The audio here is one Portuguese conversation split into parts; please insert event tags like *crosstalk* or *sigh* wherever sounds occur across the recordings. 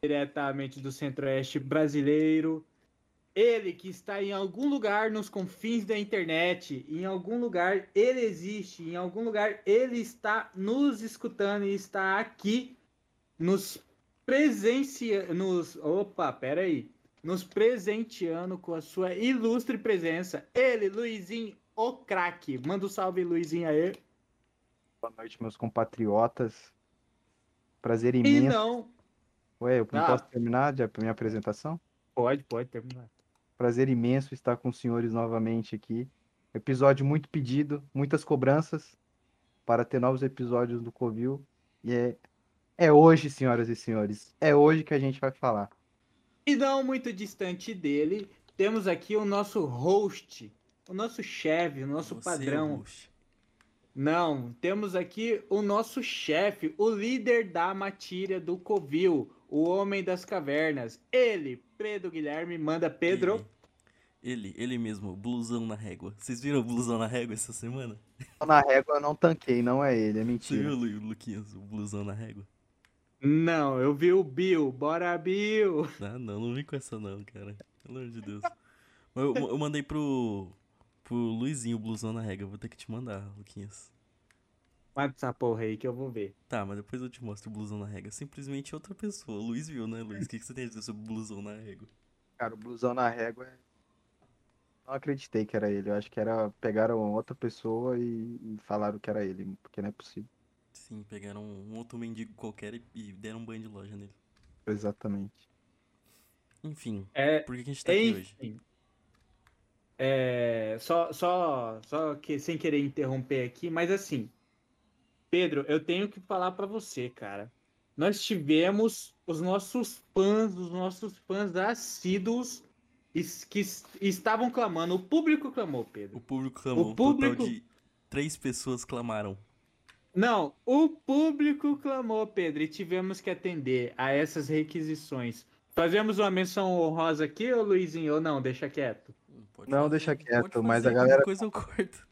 Diretamente do centro-oeste brasileiro, ele que está em algum lugar nos confins da internet, em algum lugar ele existe, em algum lugar ele está nos escutando e está aqui nos presenciando, nos, opa, pera aí, nos presenteando com a sua ilustre presença. Ele, Luizinho, o craque. Manda um salve, Luizinho, aí. Boa noite, meus compatriotas. Prazer imenso. E não. Ué, eu não Ah. posso terminar de- a minha apresentação? Pode, pode terminar. Prazer imenso estar com os senhores novamente aqui. Episódio muito pedido, muitas cobranças para ter novos episódios do Covil. E é, é hoje, senhoras e senhores. É hoje que a gente vai falar. E não muito distante dele, temos aqui o nosso host, o nosso chefe, o nosso Você é o padrão. host. Não, temos aqui o nosso chefe, o líder da matilha do Covil, o homem das cavernas. Ele, Pedro Guilherme, manda Pedro. Ele, ele, ele mesmo, blusão na régua. Vocês viram o blusão na régua essa semana? Na régua eu não tanquei, não é ele, é Você mentira. viu, Lu- Luquinhas, o blusão na régua? Não, eu vi o Bill. Bora, Bill. Ah, não, não vem com essa não, cara. Pelo amor de Deus. Eu, eu mandei pro, pro Luizinho o blusão na régua. Vou ter que te mandar, Luquinhas. Mata essa porra aí que eu vou ver. Tá, mas depois eu te mostro o blusão na régua. Simplesmente outra pessoa. Luiz viu, né, Luiz? O que, que você tem a dizer sobre o blusão na régua? Cara, o blusão na régua. é- Não acreditei que era ele. Eu acho que era. Pegaram outra pessoa e, e falaram que era ele, porque não é possível. Sim, pegaram um outro mendigo qualquer e, e deram um banho de loja nele. Exatamente. Enfim, É, por que, que a gente tá aqui hoje? É, só, só, só que sem querer interromper aqui, mas assim, Pedro, eu tenho que falar pra você, cara. Nós tivemos os nossos fãs, os nossos fãs assíduos que es- estavam clamando. O público clamou, O Pedro. público clamou. público- Um total de três pessoas clamaram. Não, o público clamou, Pedro, e tivemos que atender a essas requisições. Fazemos uma menção honrosa aqui, ô Luizinho, ou não? Deixa quieto. Pode Não, fazer, deixa pode quieto, mas a galera- coisa eu corto.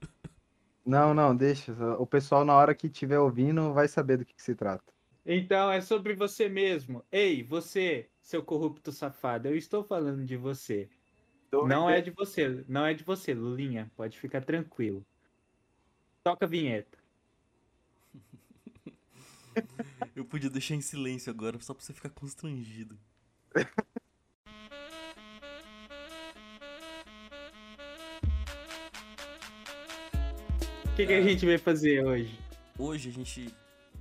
Não, não, deixa. O pessoal, na hora que estiver ouvindo, vai saber do que, que se trata. Então é sobre você mesmo. Ei, você, seu corrupto safado, eu estou falando de você. Não é de você, não é de você, Lulinha. Pode ficar tranquilo. Toca a vinheta. *laughs* Eu podia deixar em silêncio agora, só pra você ficar constrangido. *laughs* que, que a gente vai fazer hoje? Hoje a gente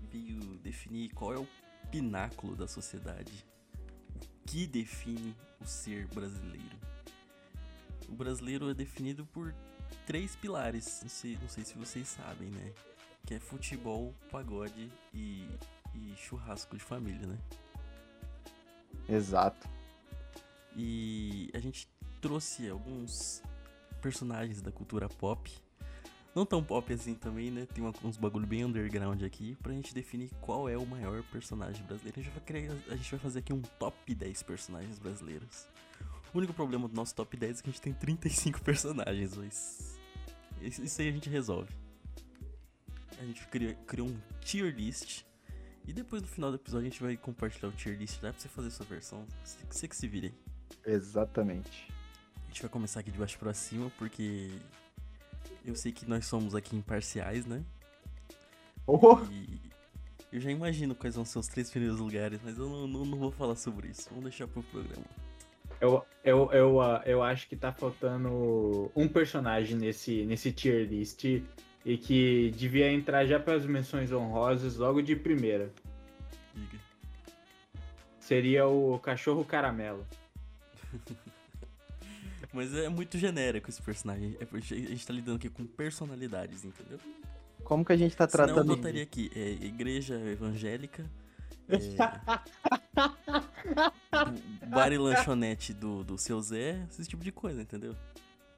veio definir qual é o pináculo da sociedade. O que define o ser brasileiro. O brasileiro é definido por três pilares, não sei, não sei se vocês sabem, né? Que é futebol, pagode e, e churrasco de família, né? Exato. E a gente trouxe alguns personagens da cultura pop. Não tão pop assim também, né? Tem uma- uns bagulho bem underground aqui pra gente definir qual é o maior personagem brasileiro. A gente vai, criar, a gente vai fazer aqui um top 10 personagens brasileiros. O único problema do nosso top 10 é que a gente tem 35 personagens, mas. Isso aí a gente resolve. A gente cria- criou um tier list. E depois no final do episódio a gente vai compartilhar o tier list lá pra você fazer sua versão. Você, que se vire. Exatamente. A gente vai começar aqui de baixo pra cima, porque eu sei que nós somos aqui imparciais, né? Oh, E eu já imagino quais vão ser os três primeiros lugares, mas eu não, não, não vou falar sobre isso. Vamos deixar pro programa. Eu, eu, eu, ah, eu acho que tá faltando um personagem nesse, nesse tier list e que devia entrar já para as menções honrosas logo de primeira. Diga. Seria o cachorro caramelo. *laughs* Mas é muito genérico esse personagem. É a gente tá lidando aqui com personalidades, entendeu? como que a gente tá Senão eu tratando. botaria aqui, é, igreja evangélica, *laughs* é, bar e lanchonete do, do seu Zé, esse tipo de coisa, entendeu?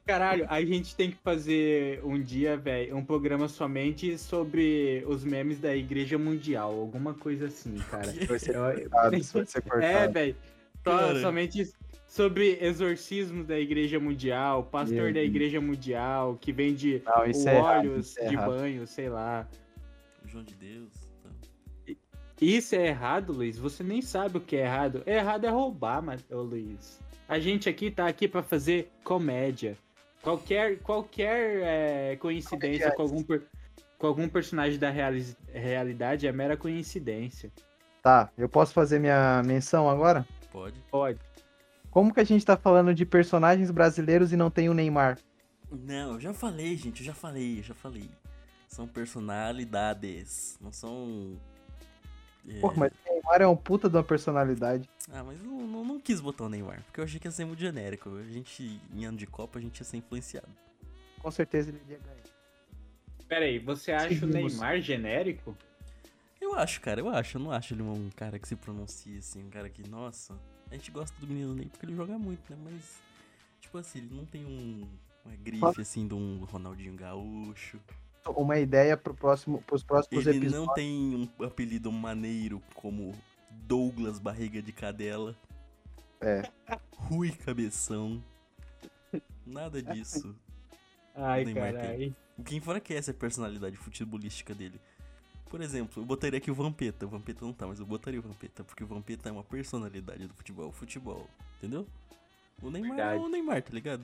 Caralho, a gente tem que fazer um dia, velho, um programa somente sobre os memes da Igreja Mundial, alguma coisa assim, cara. Vai ser *laughs* cortado, vai ser É, cortado. velho. Cara. Somente sobre exorcismo da Igreja Mundial, pastor da Deus. Igreja Mundial, que vende Não, isso é errado, óleos é de banho, sei lá. João de Deus. Tá. Isso é errado, Luiz? Você nem sabe o que é errado. Errado é roubar, Luiz. A gente aqui tá aqui pra fazer comédia. Qualquer, qualquer é, coincidência com algum, com algum personagem da reali- realidade é mera coincidência. Tá, eu posso fazer minha menção agora? Pode. Pode. Como que a gente tá falando de personagens brasileiros e não tem o Neymar? Não, eu já falei, gente, eu já falei, eu já falei. São personalidades, não são. é, Pô, mas o Neymar é um puta de uma personalidade. Ah, mas eu não, não, quis botar o Neymar, porque eu achei que ia ser muito genérico. A gente, em ano de Copa, a gente ia ser influenciado. Com certeza ele iria ganhar. Pera aí, você acha Seguimos. o Neymar genérico? Eu acho, cara, eu acho. Eu não acho ele um cara que se pronuncia assim, um cara que, nossa. A gente gosta do menino Ney porque ele joga muito, né? Mas, tipo assim, ele não tem um. Uma grife assim de um Ronaldinho Gaúcho. Uma ideia pro próximo, pros próximos Ele episódios. não tem um apelido maneiro como Douglas Barriga de Cadela. É. Rui Cabeção. Nada disso. Ai, caralho. O que enfraquece a personalidade futebolística dele. Por exemplo, eu botaria aqui o Vampeta. O Vampeta não tá, mas eu botaria o Vampeta, porque o Vampeta é uma personalidade do futebol. O futebol, entendeu? O Neymar é Verdade. o Neymar, tá ligado?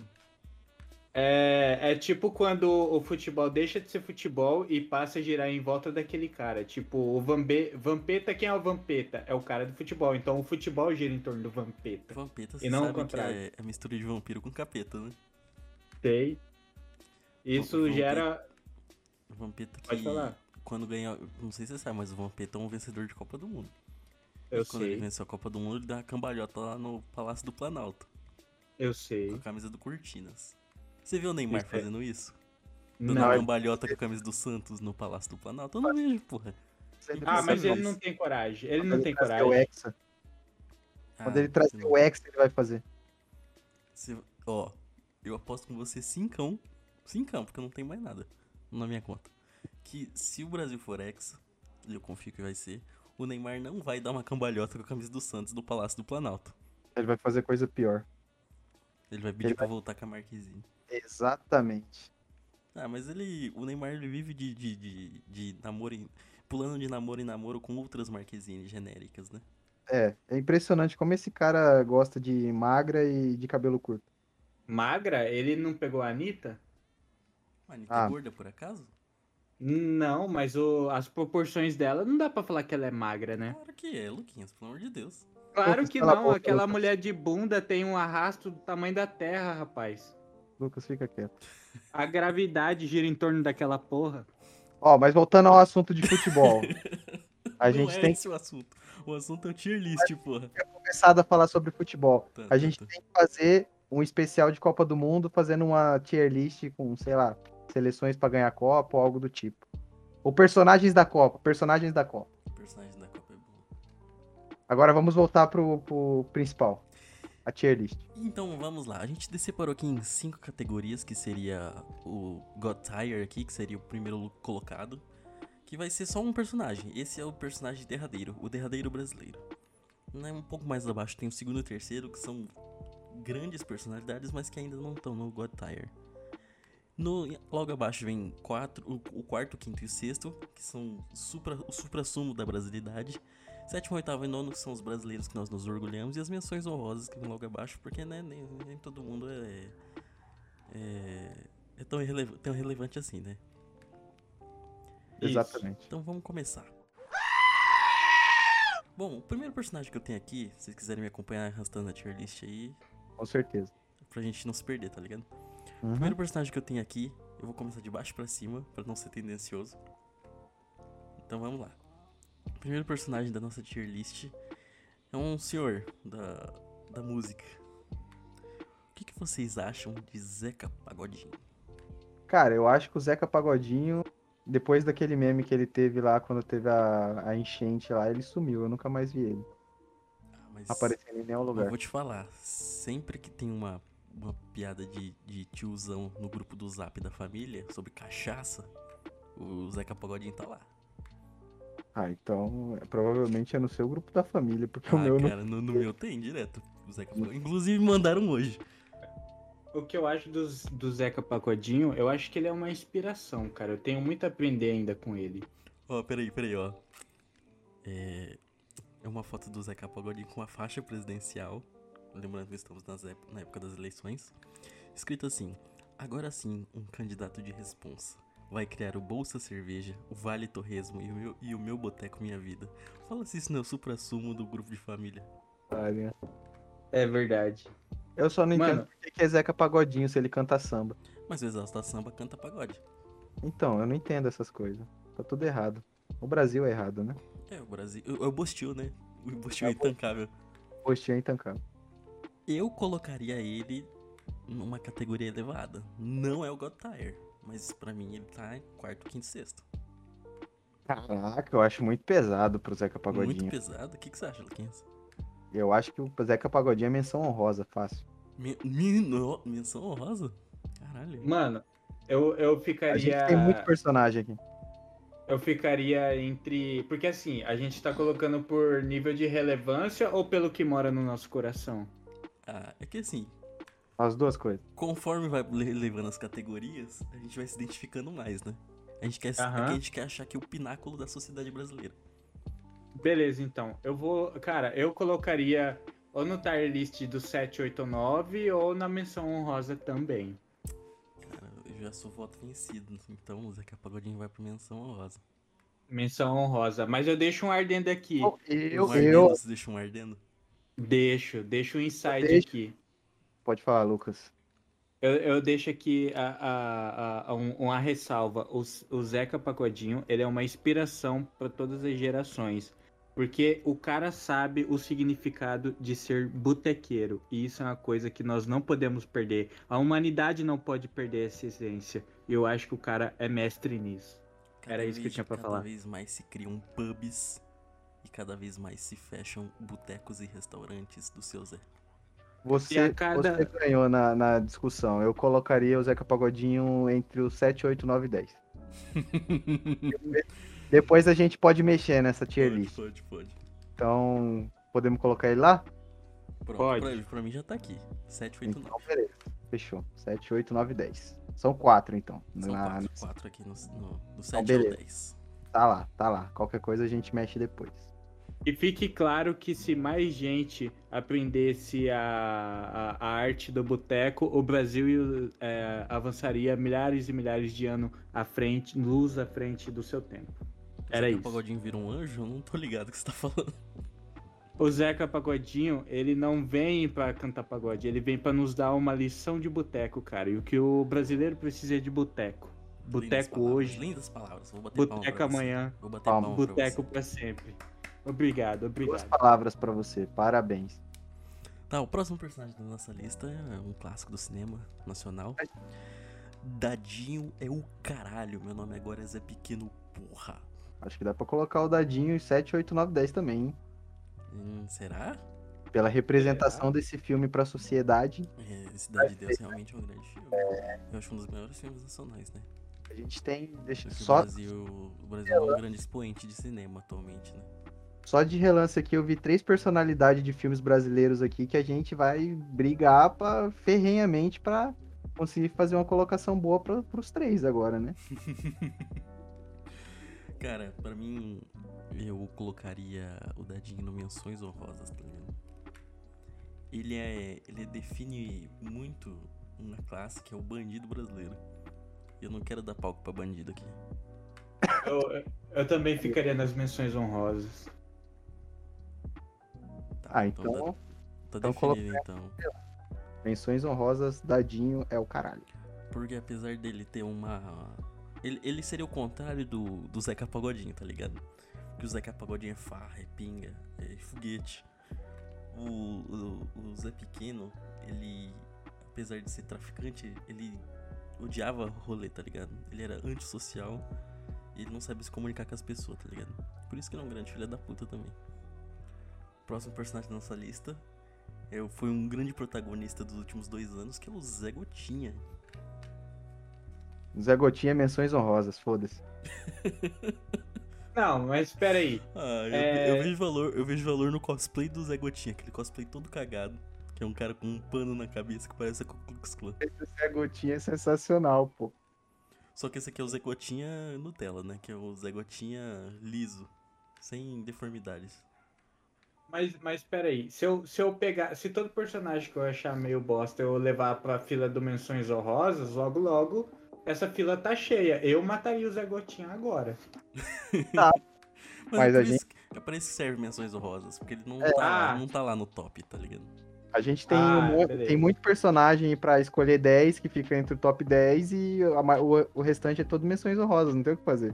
É, é tipo quando o futebol deixa de ser futebol e passa a girar em volta daquele cara. Tipo, o Vambe... Vampeta, quem é o Vampeta? É o cara do futebol. Então o futebol gira em torno do Vampeta. Vampeta, E não o contrário. é, é mistura de vampiro com capeta, né? Sei. Isso Vampeta. gera. O Vampeta que Pode falar. Quando ganha, não sei se você sabe, mas o Vampeta é um vencedor de Copa do Mundo. Eu e quando ele sei. venceu a Copa do Mundo, ele dá uma cambalhota lá no Palácio do Planalto, Eu com sei. a camisa do Cortinas. Você viu o Neymar Isso é- fazendo isso? Dando Não. uma cambalhota com a camisa do Santos no Palácio do Planalto? Eu não vejo, porra. Ah, mas ele não tem coragem. Ele Quando não tem trazer O coragem. Hexa. Quando Ah, ele trazer você o Hexa, ele vai fazer. Você- ó, eu aposto com você cincão, cincão, porque eu não tenho mais nada na minha conta. Que se o Brasil for ex, eu confio que vai ser, o Neymar não vai dar uma cambalhota com a camisa do Santos do Palácio do Planalto. Ele vai fazer coisa pior. Ele vai pedir Ele pra voltar com a Marquezine. Exatamente. Ah, mas ele. O Neymar ele vive de, de, de, de namoro em, pulando de namoro em namoro com outras Marquezine genéricas, né? É, é impressionante como esse cara gosta de magra e de cabelo curto. Magra? Ele não pegou a Anitta? A Anitta Ah. é gorda por acaso? Não, mas o- as proporções dela não dá pra falar que ela é magra, né? Claro que é, Luquinhas, pelo amor de Deus. Claro que a não. Aquela mulher de bunda tem um arrasto do tamanho da terra, rapaz. Lucas, fica quieto. A gravidade gira em torno daquela porra. Ó, mas voltando ao assunto de futebol. *laughs* A não gente é tem esse o assunto. O assunto é o tier list, porra. começado a falar sobre futebol. Tá, A tá, gente tá. tem que fazer um especial de Copa do Mundo, fazendo uma tier list com, sei lá, seleções pra ganhar Copa ou algo do tipo. Ou personagens da Copa, personagens da Copa. O personagem da Copa é bom. Agora vamos voltar pro, pro principal, a tier list. Então vamos lá, a gente separou aqui em cinco categorias, que seria o God Tier aqui, que seria o primeiro colocado, que vai ser só um personagem. Esse é o personagem derradeiro, o derradeiro brasileiro. Né, Um pouco mais abaixo tem o segundo e o terceiro, que são grandes personalidades, mas que ainda não estão no God Tier. No, logo abaixo vem quatro, o, o quarto, o quinto e o sexto, que são supra, o supra-sumo da brasilidade. Sétimo, oitavo e nono que são os brasileiros que nós nos orgulhamos. E as menções honrosas que vem logo abaixo, porque né, nem, nem todo mundo é, é, é tão, irreleva- tão relevante assim, né? Isso. Exatamente. Então vamos começar. Bom, o primeiro personagem que eu tenho aqui, se vocês quiserem me acompanhar arrastando a tier list aí, Com certeza. pra gente não se perder, tá ligado? O Uhum. primeiro personagem que eu tenho aqui, eu vou começar de baixo pra cima, pra não ser tendencioso. Então vamos lá. O primeiro personagem da nossa tier list é um senhor da, da música. O que, que vocês acham de Zeca Pagodinho? Cara, eu acho que o Zeca Pagodinho, depois daquele meme que ele teve lá, quando teve a, a enchente lá, ele sumiu. Eu nunca mais vi ele Ah, mas aparecendo em nenhum eu lugar. vou te falar, sempre que tem uma, uma piada de, de tiozão no grupo do zap da família sobre cachaça, o Zeca Pagodinho tá lá. Ah, então é, provavelmente é no seu grupo da família, porque o Ah, meu não. cara, no, no meu tem direto. O Zeca Pagodinho. Inclusive mandaram hoje. O que eu acho dos, do Zeca Pagodinho, eu acho que ele é uma inspiração, cara. Eu tenho muito a aprender ainda com ele. Ó, peraí, peraí, ó. É, é uma foto do Zeca Pagodinho com a faixa presidencial. Lembrando que estamos nas ép- na época das eleições. Escrito assim: Agora sim, um candidato de responsa. Vai criar o Bolsa Cerveja, o Vale Torresmo e o meu, e o meu Boteco Minha Vida. Fala se isso não é o supra-sumo do grupo de família. É verdade. Eu só não Mano. entendo por que é Zeca Pagodinho se ele canta samba. Mas o Exausta Samba canta pagode. Então, eu não entendo essas coisas. Tá tudo errado. O Brasil é errado, né? É, o Brasil. É o Bostil, né? O Bostil é intancável. Postinho é intancável. Eu colocaria ele numa categoria elevada. Não é o Godtire, mas pra mim ele tá em quarto, quinto, sexto. Caraca, eu acho muito pesado pro Zeca Muito Pagodinho. pesado. O que, que você acha, Luquinhas? Eu acho que o Zeca Pagodinho é menção honrosa, fácil. Men men- menção honrosa? Caralho. Mano, eu, eu A ficaria. gente tem muito personagem aqui. Eu ficaria entre. Porque assim, a gente tá colocando por nível de relevância ou pelo que mora no nosso coração? Ah, é que assim, As duas coisas. conforme vai le- levando as categorias, a gente vai se identificando mais, né? A gente quer, é que a gente quer achar que é o pináculo da sociedade brasileira. Beleza, então. Eu vou. Cara, eu colocaria ou no tier list do 789 ou na menção honrosa também. Cara, eu já sou voto vencido, então o Zeca Pagodinho vai pra menção honrosa. Menção honrosa. Mas eu deixo um ardendo aqui. Eu, Um ardendo, eu... Você deixa um ardendo? Deixo, deixo um insight Deixa. aqui. Pode falar, Lucas. Eu, eu deixo aqui a, a- a- um- uma ressalva. O, o Zeca Pagodinho, ele é uma inspiração para todas as gerações. Porque o cara sabe o significado de ser botequeiro. E isso é uma coisa que nós não podemos perder. A humanidade não pode perder essa essência. E eu acho que o cara é mestre nisso. Cada Era isso que eu tinha pra cada falar. vez mais se criam pubs cada vez mais se fecham botecos e restaurantes do seu Zé. Você, cada- você ganhou na, na discussão. Eu colocaria o Zeca Pagodinho entre os 7, 8, 9 e 10. Depois a gente pode mexer nessa tier Pode, list. pode, pode. Então, podemos colocar ele lá? Pronto, Pode. Pra, pra mim já tá aqui. 7, 8, 9. Então, beleza. Fechou. 7, 8, 9 e 10. São 4, então. São Na- quatro, quatro aqui no, no, do 7 ao beleza. 10. Tá lá, tá lá. Qualquer coisa a gente mexe depois. E fique claro que se mais gente aprendesse a, a, a arte do boteco, o Brasil é, avançaria milhares e milhares de anos à frente, luz à frente do seu tempo. Era Zeca isso. Pagodinho vira um anjo? Eu não tô ligado o que você tá falando. O Zeca Pagodinho, ele não vem pra cantar pagode, ele vem pra nos dar uma lição de boteco, cara. E o que o brasileiro precisa é de boteco. Boteco hoje, Lindas palavras. Vou bater boteco amanhã, Vou bater boteco pra sempre. Obrigado, Duas obrigado. palavras pra você. Parabéns. Tá, o próximo personagem da nossa lista é um clássico do cinema nacional. Dadinho é o caralho. Meu nome agora é Zé Pequeno, porra. Acho que dá pra colocar o dadinho em 7, 8, 9, 10 também, hein? Hum, será? Pela representação desse filme pra sociedade. É, Cidade de Deus realmente é um grande filme. Eu acho um dos melhores filmes nacionais, né? A gente tem. Deixa, só, o Brasil, o Brasil é um grande expoente de cinema atualmente, né? Só de relance aqui, eu vi três personalidades de filmes brasileiros aqui que a gente vai brigar pra, ferrenhamente pra conseguir fazer uma colocação boa pra, pros três agora, né? *laughs* Cara, pra mim, eu colocaria o Dadinho no Menções Honrosas, tá ligado? Ele é. Ele define muito uma classe que é o bandido brasileiro. Eu não quero dar palco pra bandido aqui. Eu, eu também ficaria nas menções honrosas. Ah, então, tá, tá então definido então. menções honrosas, dadinho é o caralho. Porque apesar dele ter uma. Ele, ele seria o contrário do, do Zeca Pagodinho, tá ligado? Porque o Zeca Pagodinho é farra, é pinga, é foguete. O, o, o Zé Pequeno, ele. Apesar de ser traficante, ele odiava rolê, tá ligado? Ele era antissocial e ele não sabe se comunicar com as pessoas, tá ligado? Por isso que ele é um grande filho da puta também. Próximo personagem da nossa lista é, foi um grande protagonista dos últimos dois anos, que é o Zé Gotinha. Zé Gotinha, menções honrosas, foda-se. *laughs* Não, mas espera aí. Ah, eu, É. eu vejo valor, eu vejo valor no cosplay do Zé Gotinha, aquele cosplay todo cagado. Que é um cara com um pano na cabeça que parece a Ku Klux Klan. Esse Zé Gotinha é sensacional, pô. Só que esse aqui é o Zé Gotinha Nutella, né? Que é o Zé Gotinha liso. sem deformidades. Mas, mas peraí, se eu, se eu pegar. Se todo personagem que eu achar meio bosta eu levar pra fila do Menções Honrosas, logo logo essa fila tá cheia. Eu mataria o Zé Gotinha agora. *laughs* Mas, Mas é, a isso, que- é pra isso que serve menções honrosas, porque ele não, É. tá, lá- Ah. não tá lá no top, tá ligado? A gente tem, Ah, um tem muito personagem pra escolher 10 que fica entre o top 10 e a o, o restante é todo menções honrosas, não tem o que fazer.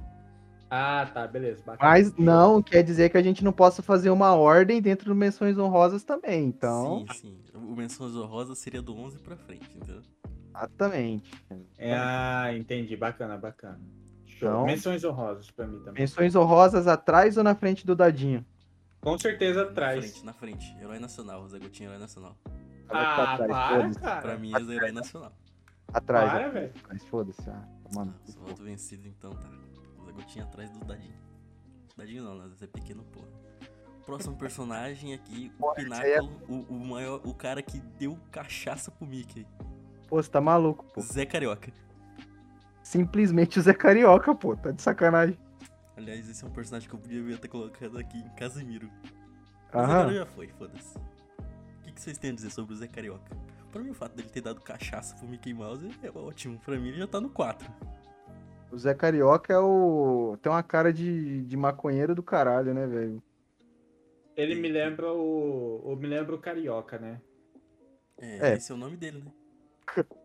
Ah, tá, beleza. bacana. Mas não quer dizer que a gente não possa fazer uma ordem dentro do menções honrosas também, então. Sim, sim. O menções honrosas seria do 11 pra frente, entendeu? Exatamente. É, ah, entendi. Bacana, bacana. Show. Então- Menções honrosas pra mim também. Menções honrosas atrás ou na frente do dadinho? Com certeza Na atrás. frente, na frente. Herói nacional, Zé Gotinha é herói nacional. Ficar Ah, atrás, para, cara. Pra mim, é herói nacional. Atrás. Para, atrás, velho. atrás, Foda-se. Ah, mano. Só voto vencido então, tá. Gotinha atrás do Dadinho. Dadinho não, né? Zé Pequeno, porra. Próximo personagem aqui, o é- Pináculo, o, o maior, o cara que deu cachaça pro Mickey. Pô, você tá maluco, pô. Zé Carioca. Simplesmente o Zé Carioca, pô. Tá de sacanagem. Aliás, esse é um personagem que eu podia ter colocado aqui em Casimiro. Mas agora Aham. já foi, foda-se. O que, que vocês têm a dizer sobre o Zé Carioca? Pra mim, o fato dele ter dado cachaça pro Mickey Mouse é ótimo. Pra mim, ele já tá no 4. O Zé Carioca é o. Tem uma cara de, de maconheiro do caralho, né, velho? Ele me lembra o. o me lembra o Carioca, né? É, É. esse é o nome dele, né? *laughs*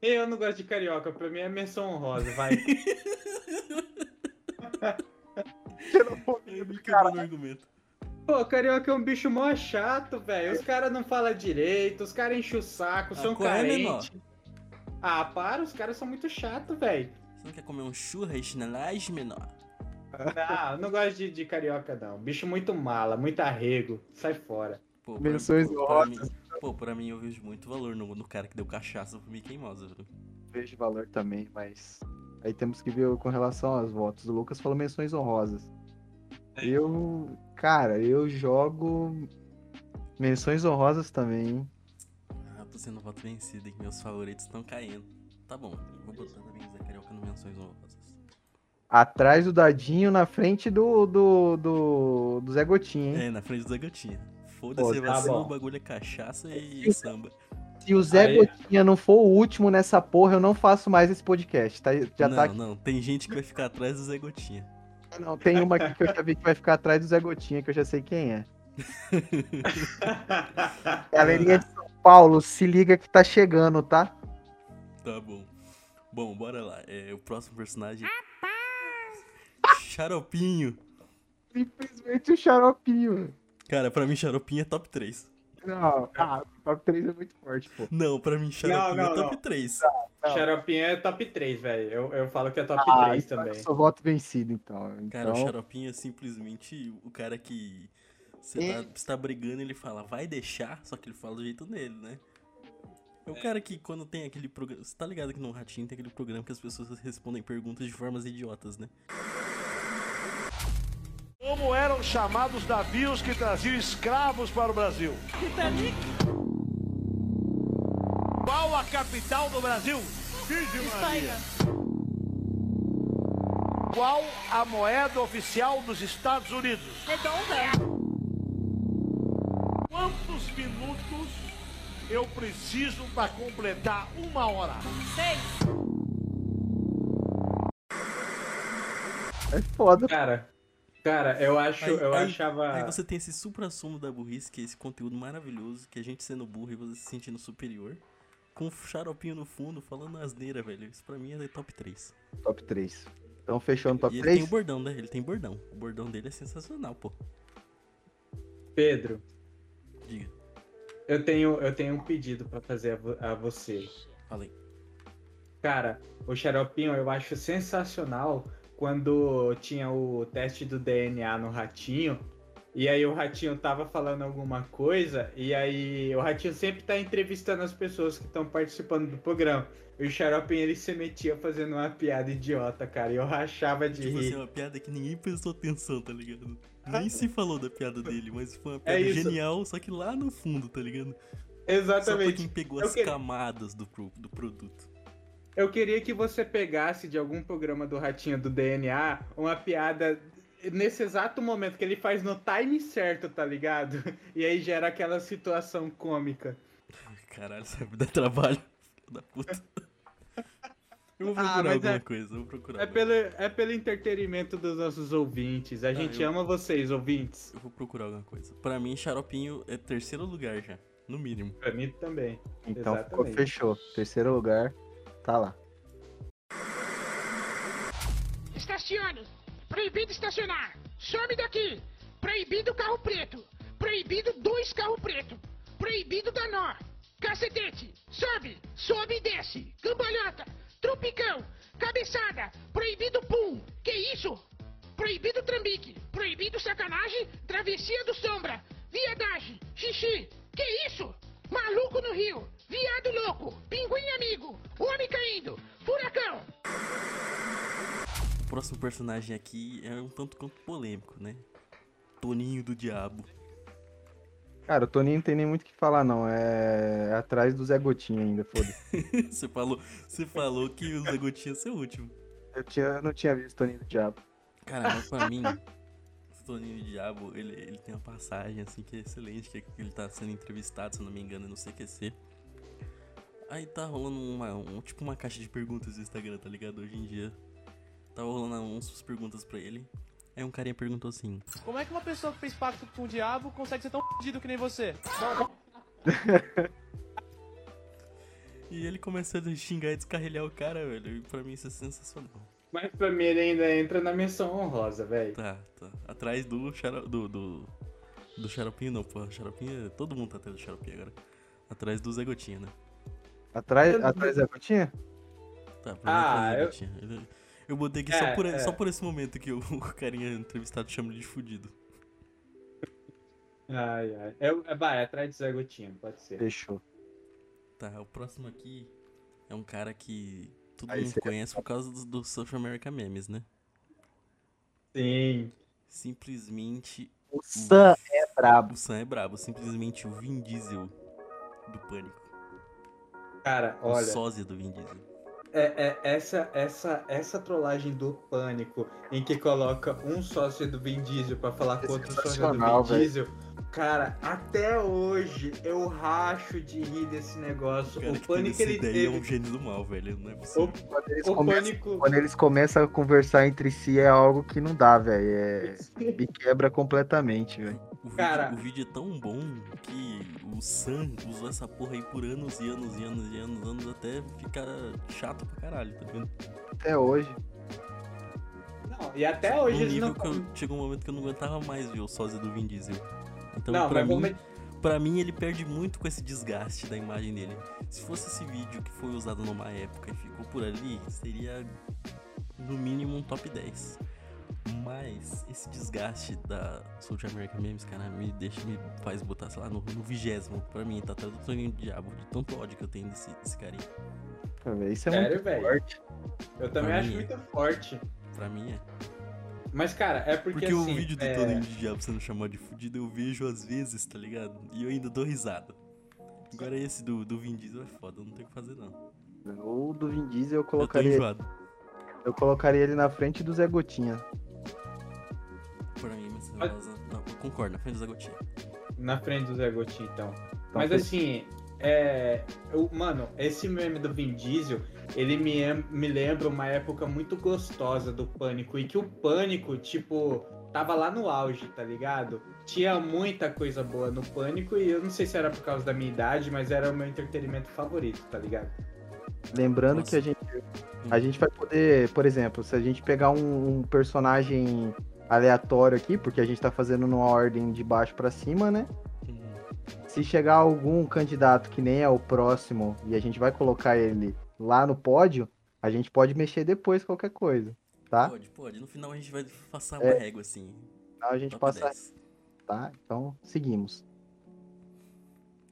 Eu não gosto de Carioca, pra mim é menção honrosa, vai. Me quebrou no argumento. Pô, Carioca é um bicho mó chato, velho. Os caras não falam direito, os caras enchem o saco, Ah, são é, menor? Ah, para, os caras são muito chatos, velho. Você não quer comer um churras na laje, menor? Não, não gosto de, de carioca, não. Bicho muito mala, muito arrego. Sai fora. Pô, pra, Menções pô, pra mim, honrosas. pô, pra mim eu vejo muito valor no, no cara que deu cachaça pro Mickey Mouse, viu? Vejo valor também, mas. Aí temos que ver com relação aos votos. O Lucas falou menções honrosas. Eu. Cara, eu jogo. Menções honrosas também? Ah, tô sendo voto vencido, hein? Meus favoritos estão caindo. Tá bom, eu vou botar também o Zé Carioca no Menções Honrosas. Atrás do dadinho, na frente do. do. do, do Zé Gotinha, hein? É, na frente do Zé Gotinha. Foda-se, tá bom. o bagulho é cachaça e samba. Se o Zé Aí- Gotinha não for o último nessa porra, eu não faço mais esse podcast. Tá, já não, tá aqui. não, tem gente que vai ficar atrás do Zé Gotinha. Não, tem uma aqui que eu já vi que vai ficar atrás do Zé Gotinha, que eu já sei quem é. *laughs* Galerinha de São Paulo, se liga que tá chegando, tá? Tá bom. Bom, bora lá. É, o próximo personagem. Xaropinho. Simplesmente o xaropinho. Cara, pra mim, Xaropinho é top 3. Não, ah, o top 3 é muito forte, pô. Não, pra mim, Xaropinho não, é top não. 3. Não. Xaropinho é top 3, velho. Eu, eu falo que é top Ah, 3 então também. Eu sou voto vencido, então. Cara, então o Xaropinho é simplesmente o cara que. Você tá, você tá brigando ele fala, vai deixar, só que ele fala do jeito dele, né? É o cara que quando tem aquele programa. Você tá ligado que no Ratinho tem aquele programa que as pessoas respondem perguntas de formas idiotas, né? Como eram chamados navios que traziam escravos para o Brasil? Qual a capital do Brasil? Virgem Maria. Qual a moeda oficial dos Estados Unidos? Redonda. Eu preciso para completar uma hora? Seis. é foda. Cara, cara, eu acho, Aí- eu aí- achava. Aí você tem esse supra-sumo da burrice, que é esse conteúdo maravilhoso, que a gente sendo burro e você se sentindo superior. Com o xaropinho no fundo, falando asneira, velho. Isso pra mim é top 3. Top 3. Então fechou no top e ele tem 3? o bordão, né? Ele tem bordão. O bordão dele é sensacional, pô. Pedro, Diga, eu tenho, eu tenho um pedido pra fazer a você. falei. Cara, o Xaropinho eu acho sensacional quando tinha o teste do DNA no ratinho. E aí o ratinho tava falando alguma coisa, e aí o ratinho sempre tá entrevistando as pessoas que estão participando do programa. E o Xaropinho ele se metia fazendo uma piada idiota, cara. E eu rachava de Tipo assim, rir. uma piada que ninguém prestou atenção, tá ligado? Nem se falou da piada dele, mas foi uma piada É genial, só que lá no fundo, tá ligado? Só pra Exatamente. quem pegou Eu as que- camadas do, pro- do produto. Eu queria que você pegasse de algum programa do Ratinho do DNA uma piada nesse exato momento que ele faz no time certo, tá ligado? *laughs* E aí gera aquela situação cômica. Caralho, isso vai dar trabalho. Filho da puta. *laughs* Eu vou Ah, procurar mas alguma é- coisa, eu vou procurar. É pelo, é pelo entretenimento dos nossos ouvintes. A gente eu- ama vocês, ouvintes. Eu vou procurar alguma coisa. Pra mim, xaropinho é terceiro lugar já, no mínimo. Pra mim também. Então ficou, fechou. Terceiro lugar, tá lá. Estacione. Proibido estacionar. Some daqui. Proibido carro preto. Proibido dois carro preto. Proibido dar nó. Cacetete. Sobe. Sobe e desce. Cambalhota. Tropicão. Cabeçada. Proibido pum. Que isso? Proibido trambique. Proibido sacanagem. Travessia do sombra. Viadagem. Xixi. Que isso? Maluco no rio. Viado louco. Pinguim amigo. Homem caindo. Furacão. O próximo personagem aqui é um tanto quanto polêmico, né? Toninho do Diabo. Cara, o Toninho não tem nem muito o que falar, não. É atrás do Zé Gotinha ainda, foda-se. *laughs* você, falou, você falou que o Zé Gotinha ia ser o último. Eu, tinha, não tinha visto o Toninho do Diabo. Cara, mas pra mim, o Toninho do Diabo, ele, ele tem uma passagem assim que é excelente, que é que ele tá sendo entrevistado, se eu não me engano, no CQC. Aí tá rolando uma, um, tipo uma caixa de perguntas no Instagram, tá ligado? Hoje em dia. Tava rolando umas perguntas pra ele. Aí um carinha perguntou assim: Como é que uma pessoa que fez pacto com o diabo consegue ser tão fodido que nem você? E ele começou a xingar e descarrilhar o cara, velho. E pra mim isso é sensacional. Mas pra mim ele ainda entra na menção honrosa, velho. Tá, tá. Atrás do xaro... do, do. Do xaropinho não, pô. Xaropinho. Todo mundo tá atrás do xaropinho agora. Atrás do Zé Gotinha, né? Atrás, atrás do Zé Gotinha? Tá, pra mim Ah, atrás do Zé eu- Gotinha. Ele- Eu botei aqui É, só, por, é. só por esse momento que o, *laughs* o carinha entrevistado chama ele de fudido. Ai, ai. É, é, vai, é atrás do Zé Gotinha, pode ser. Fechou. Tá, o próximo aqui é um cara que todo Aí mundo você- conhece por causa do, do Social America Memes, né? Sim. Simplesmente O Sam é brabo. o Sam é brabo, simplesmente o Vin Diesel do Pânico. Cara, O olha. sósia do Vin Diesel. É, é essa, essa, essa trollagem do pânico em que coloca um sócio do Vin Diesel pra falar com outro sócio do Vin velho. Diesel. Cara, até hoje eu racho de rir desse negócio. O cara o que teve pânico essa ele ideia teve. é um gênio do mal, velho. Não é O, possível. Quando eles, o começam, pânico. quando eles começam a conversar entre si é algo que não dá, velho. É... *laughs* Me quebra completamente, velho. O vídeo, Cara- o vídeo é tão bom que o Sam usou essa porra aí por anos e anos e anos e anos, anos até ficar chato pra caralho, tá vendo? Até hoje. Não, e até hoje Num eles nível não. que eu, chegou um momento que eu não aguentava mais ver o sósia do Vin Diesel. Então, Não, pra, mas mim, vamos. pra mim, ele perde muito com esse desgaste da imagem dele. Se fosse esse vídeo que foi usado numa época e ficou por ali, seria no mínimo um top 10. Mas esse desgaste da South American Memes, cara, me deixa, me faz botar, sei lá, no, no vigésimo. Pra mim, tá atrás do Toninho do Diabo, de tanto ódio que eu tenho desse, desse carinha. Pô, velho, Isso é Sério, muito velho? forte. Eu também Pra acho é. muito forte. Pra mim é. Mas, cara, é porque, Porque, o assim, vídeo do é... Toninho de Diabo sendo chamado de fudido eu vejo às vezes, tá ligado? E eu ainda dou risada. Agora esse do, do Vin Diesel é foda, não tem o que fazer não. O do Vin Diesel eu Eu tô colocaria, enjoado. eu colocaria ele na frente do Zé Gotinha. Pra mim, mas Mas- Não, eu concordo, na frente do Zé Gotinha. Na frente do Zé Gotinho, então. Então, Mas assim, é. Eu, mano, esse meme do Vin Diesel, ele me, em- me lembra uma época muito gostosa do Pânico. E que o Pânico, tipo, tava lá no auge, tá ligado? Tinha muita coisa boa no Pânico e eu não sei se era por causa da minha idade, mas era o meu entretenimento favorito, tá ligado? Lembrando Nossa. que a gente, a gente vai poder, por exemplo, se a gente pegar um, um personagem aleatório aqui, porque a gente tá fazendo numa ordem de baixo pra cima, né? Se chegar algum candidato que nem é o próximo e a gente vai colocar ele lá no pódio, a gente pode mexer depois qualquer coisa, tá? Pode, pode. No final a gente vai passar uma É. régua assim. Então a gente passa, 10. tá? Então seguimos.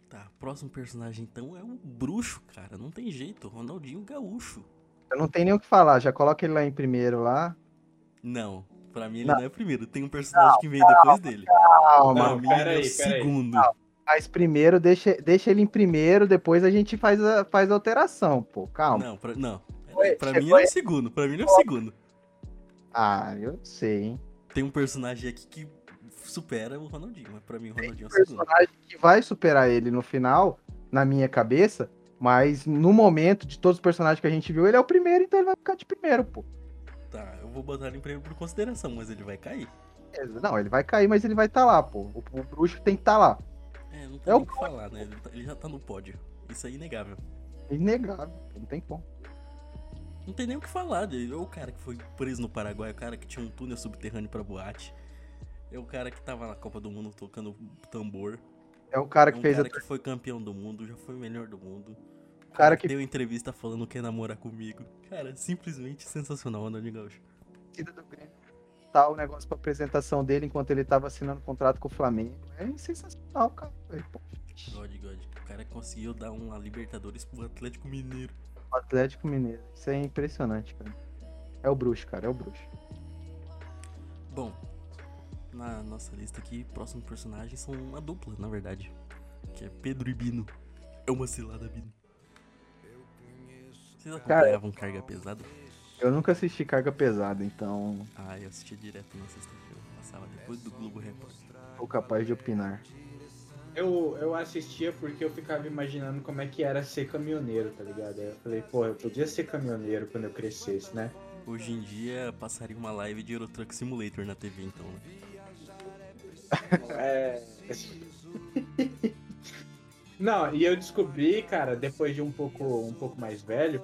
Tá, próximo personagem então é o Bruxo, cara. Não tem jeito, Ronaldinho Gaúcho. Eu não tenho nem o que falar, já coloca ele lá em primeiro lá. Não, pra mim ele Não. não, é o primeiro. Tem um personagem que vem depois dele. Calma, pra Não, mim pera ele é o aí. segundo. Mas primeiro, deixa, deixa ele em primeiro, depois a gente faz a, faz a alteração, pô. Calma. Não, pra, não. Oi, pra mim ele é o segundo. Pra mim ele é o segundo. Ah, eu sei, hein? Tem um personagem aqui que supera o Ronaldinho, mas pra mim o Ronaldinho é o um segundo. personagem que vai superar ele no final, na minha cabeça, mas no momento de todos os personagens que a gente viu, ele é o primeiro, então ele vai ficar de primeiro, pô. Tá, vou botar ele em primeiro por consideração, mas ele vai cair. Não, ele vai cair, mas ele vai estar lá, pô. O, o bruxo tem que estar lá. É, não tem É nem o que falar, né? Ele, tá- ele já tá no pódio. Isso é inegável. É inegável, não tem como. Não tem nem o que falar dele. É o cara que foi preso no Paraguai, o cara que tinha um túnel subterrâneo pra boate. É o cara que tava na Copa do Mundo tocando tambor. É o cara É que um fez cara a... que foi campeão do mundo, já foi o melhor do mundo. O cara que- deu entrevista falando que quer namorar comigo. Cara, simplesmente sensacional, Ronaldinho Gaúcho. Torcida do Grêmio. Tá o negócio pra apresentação dele enquanto ele tava assinando contrato com o Flamengo. É sensacional, cara. God, God. O cara conseguiu dar uma Libertadores pro Atlético Mineiro. O Atlético Mineiro. Isso é impressionante, cara. É o bruxo, cara. É o bruxo. Bom, na nossa lista aqui, próximo personagem são uma dupla, na verdade. Que é Pedro e Bino. É uma cilada, Bino. Vocês acompanhavam carga pesada? Eu nunca assisti carga pesada, então Ah, eu assistia direto na sexta-feira. Passava depois do Globo Repórter. sou capaz de opinar. Eu, eu assistia porque eu ficava imaginando como é que era ser caminhoneiro, tá ligado? Aí eu falei, pô, eu podia ser caminhoneiro quando eu crescesse, né? Hoje em dia passaria uma live de Eurotruck Simulator na TV, então, né? É. *laughs* Não, e eu descobri, cara, depois de um pouco, um pouco mais velho,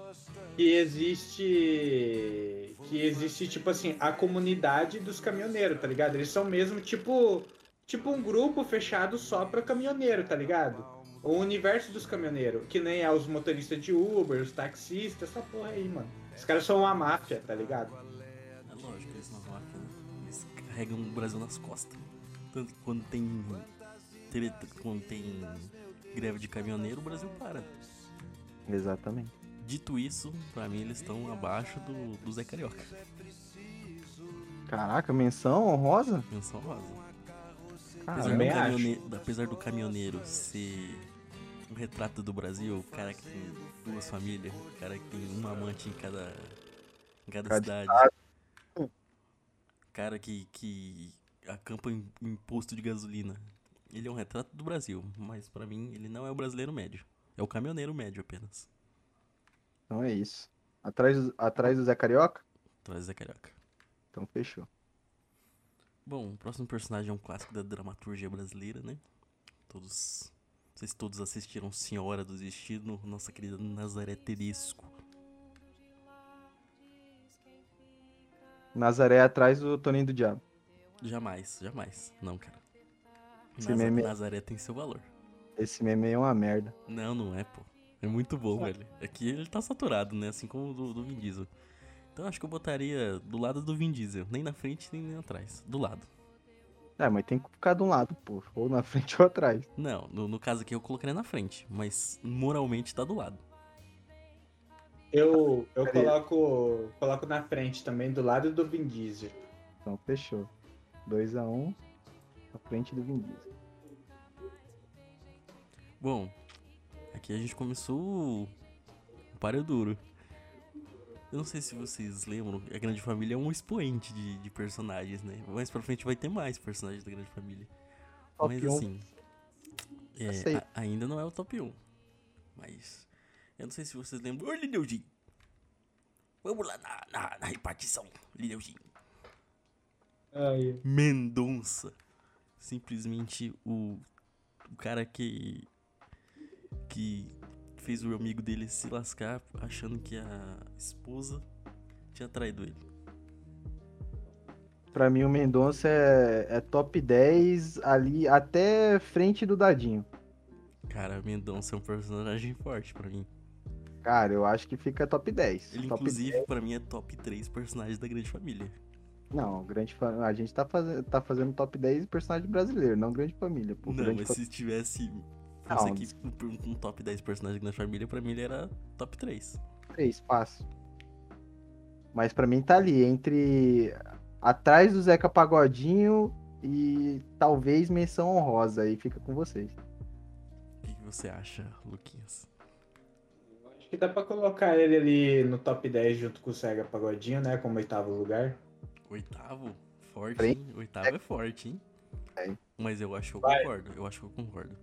que existe. Que existe, tipo assim, a comunidade dos caminhoneiros, tá ligado? Eles são mesmo, tipo. Tipo um grupo fechado só pra caminhoneiro, tá ligado? O universo dos caminhoneiros, que nem é os motoristas de Uber, os taxistas, essa porra aí, mano. Os caras são uma máfia, tá ligado? É lógico, eles não máfia, né? Eles carregam o Brasil nas costas. Tanto que quando tem. treta- Quando tem greve de caminhoneiro, o Brasil para. Exatamente. Dito isso, pra mim eles estão abaixo do, do Zé Carioca. Caraca, menção honrosa? Menção rosa. Cara, Apesar do, caminhone- apesar do caminhoneiro ser um retrato do Brasil, o cara que tem duas famílias, o cara que tem uma amante em cada, em cada Cada cidade. O cara que, que acampa em, em posto de gasolina. Ele é um retrato do Brasil, mas pra mim ele não é o brasileiro médio. É o caminhoneiro médio apenas. Então é isso. Atrás, do- atrás do Zé Carioca? Traz Zé Carioca. Então fechou. Bom, o próximo personagem é um clássico da dramaturgia brasileira, né? Todos. Se todos assistiram Senhora do Destino, nossa querida Nazaré Tedesco. Nazaré atrás do Toninho do Diabo. Jamais, jamais. Não, cara. Esse meme- Nazaré tem seu valor. Esse meme é uma merda. Não, não é, pô. É muito bom, velho. É que ele tá saturado, né? Assim como o do, do Vin Diesel. Então acho que eu botaria do lado do Vin Diesel. Nem na frente, nem atrás. Do lado. É, mas tem que ficar de um lado, pô. Ou na *laughs* frente ou atrás. Não, no, no caso aqui eu colocaria na frente. Mas moralmente tá do lado. Eu, eu Cadê? coloco, coloco na frente também, do lado do Vin Diesel. Então fechou. 2x1 um, na frente do Vin Diesel. Bom, aqui a gente começou o páreo duro. Eu não sei se vocês lembram, a Grande Família é um expoente de, de personagens, né? Mais pra frente vai ter mais personagens da Grande Família. Top Mas 1. assim, é, a- ainda não é o top 1. Mas eu não sei se vocês lembram. Ô, Lineuzinho! Vamos lá na, na, na repartição, Lineuzinho. Mendonça. Simplesmente o, o cara que. Que fez o amigo dele se lascar achando que a esposa tinha traído ele. Pra mim, o Mendonça é, é top 10 ali até frente do Dadinho. Cara, Mendonça é um personagem forte pra mim. Cara, eu acho que fica top 10. Ele, top inclusive, pra mim é top 3 personagens da grande família. Não, grande fa- a gente tá, fazendo tá fazendo top 10 personagem brasileiro, não grande família. Pô, não, grande mas fa- se tivesse. Não, aqui um, um top 10 personagens da família, pra mim ele era top 3. 3, fácil. Mas pra mim tá ali, entre atrás do Zeca Pagodinho e talvez menção honrosa, aí fica com vocês. O que, que você acha, Luquinhas? Acho que dá pra colocar ele ali no top 10 junto com o Sega Pagodinho, né? Como oitavo lugar. Oitavo? Forte, hein? Oitavo é forte, hein? É. Mas eu acho que eu Vai. concordo. Eu acho que eu concordo.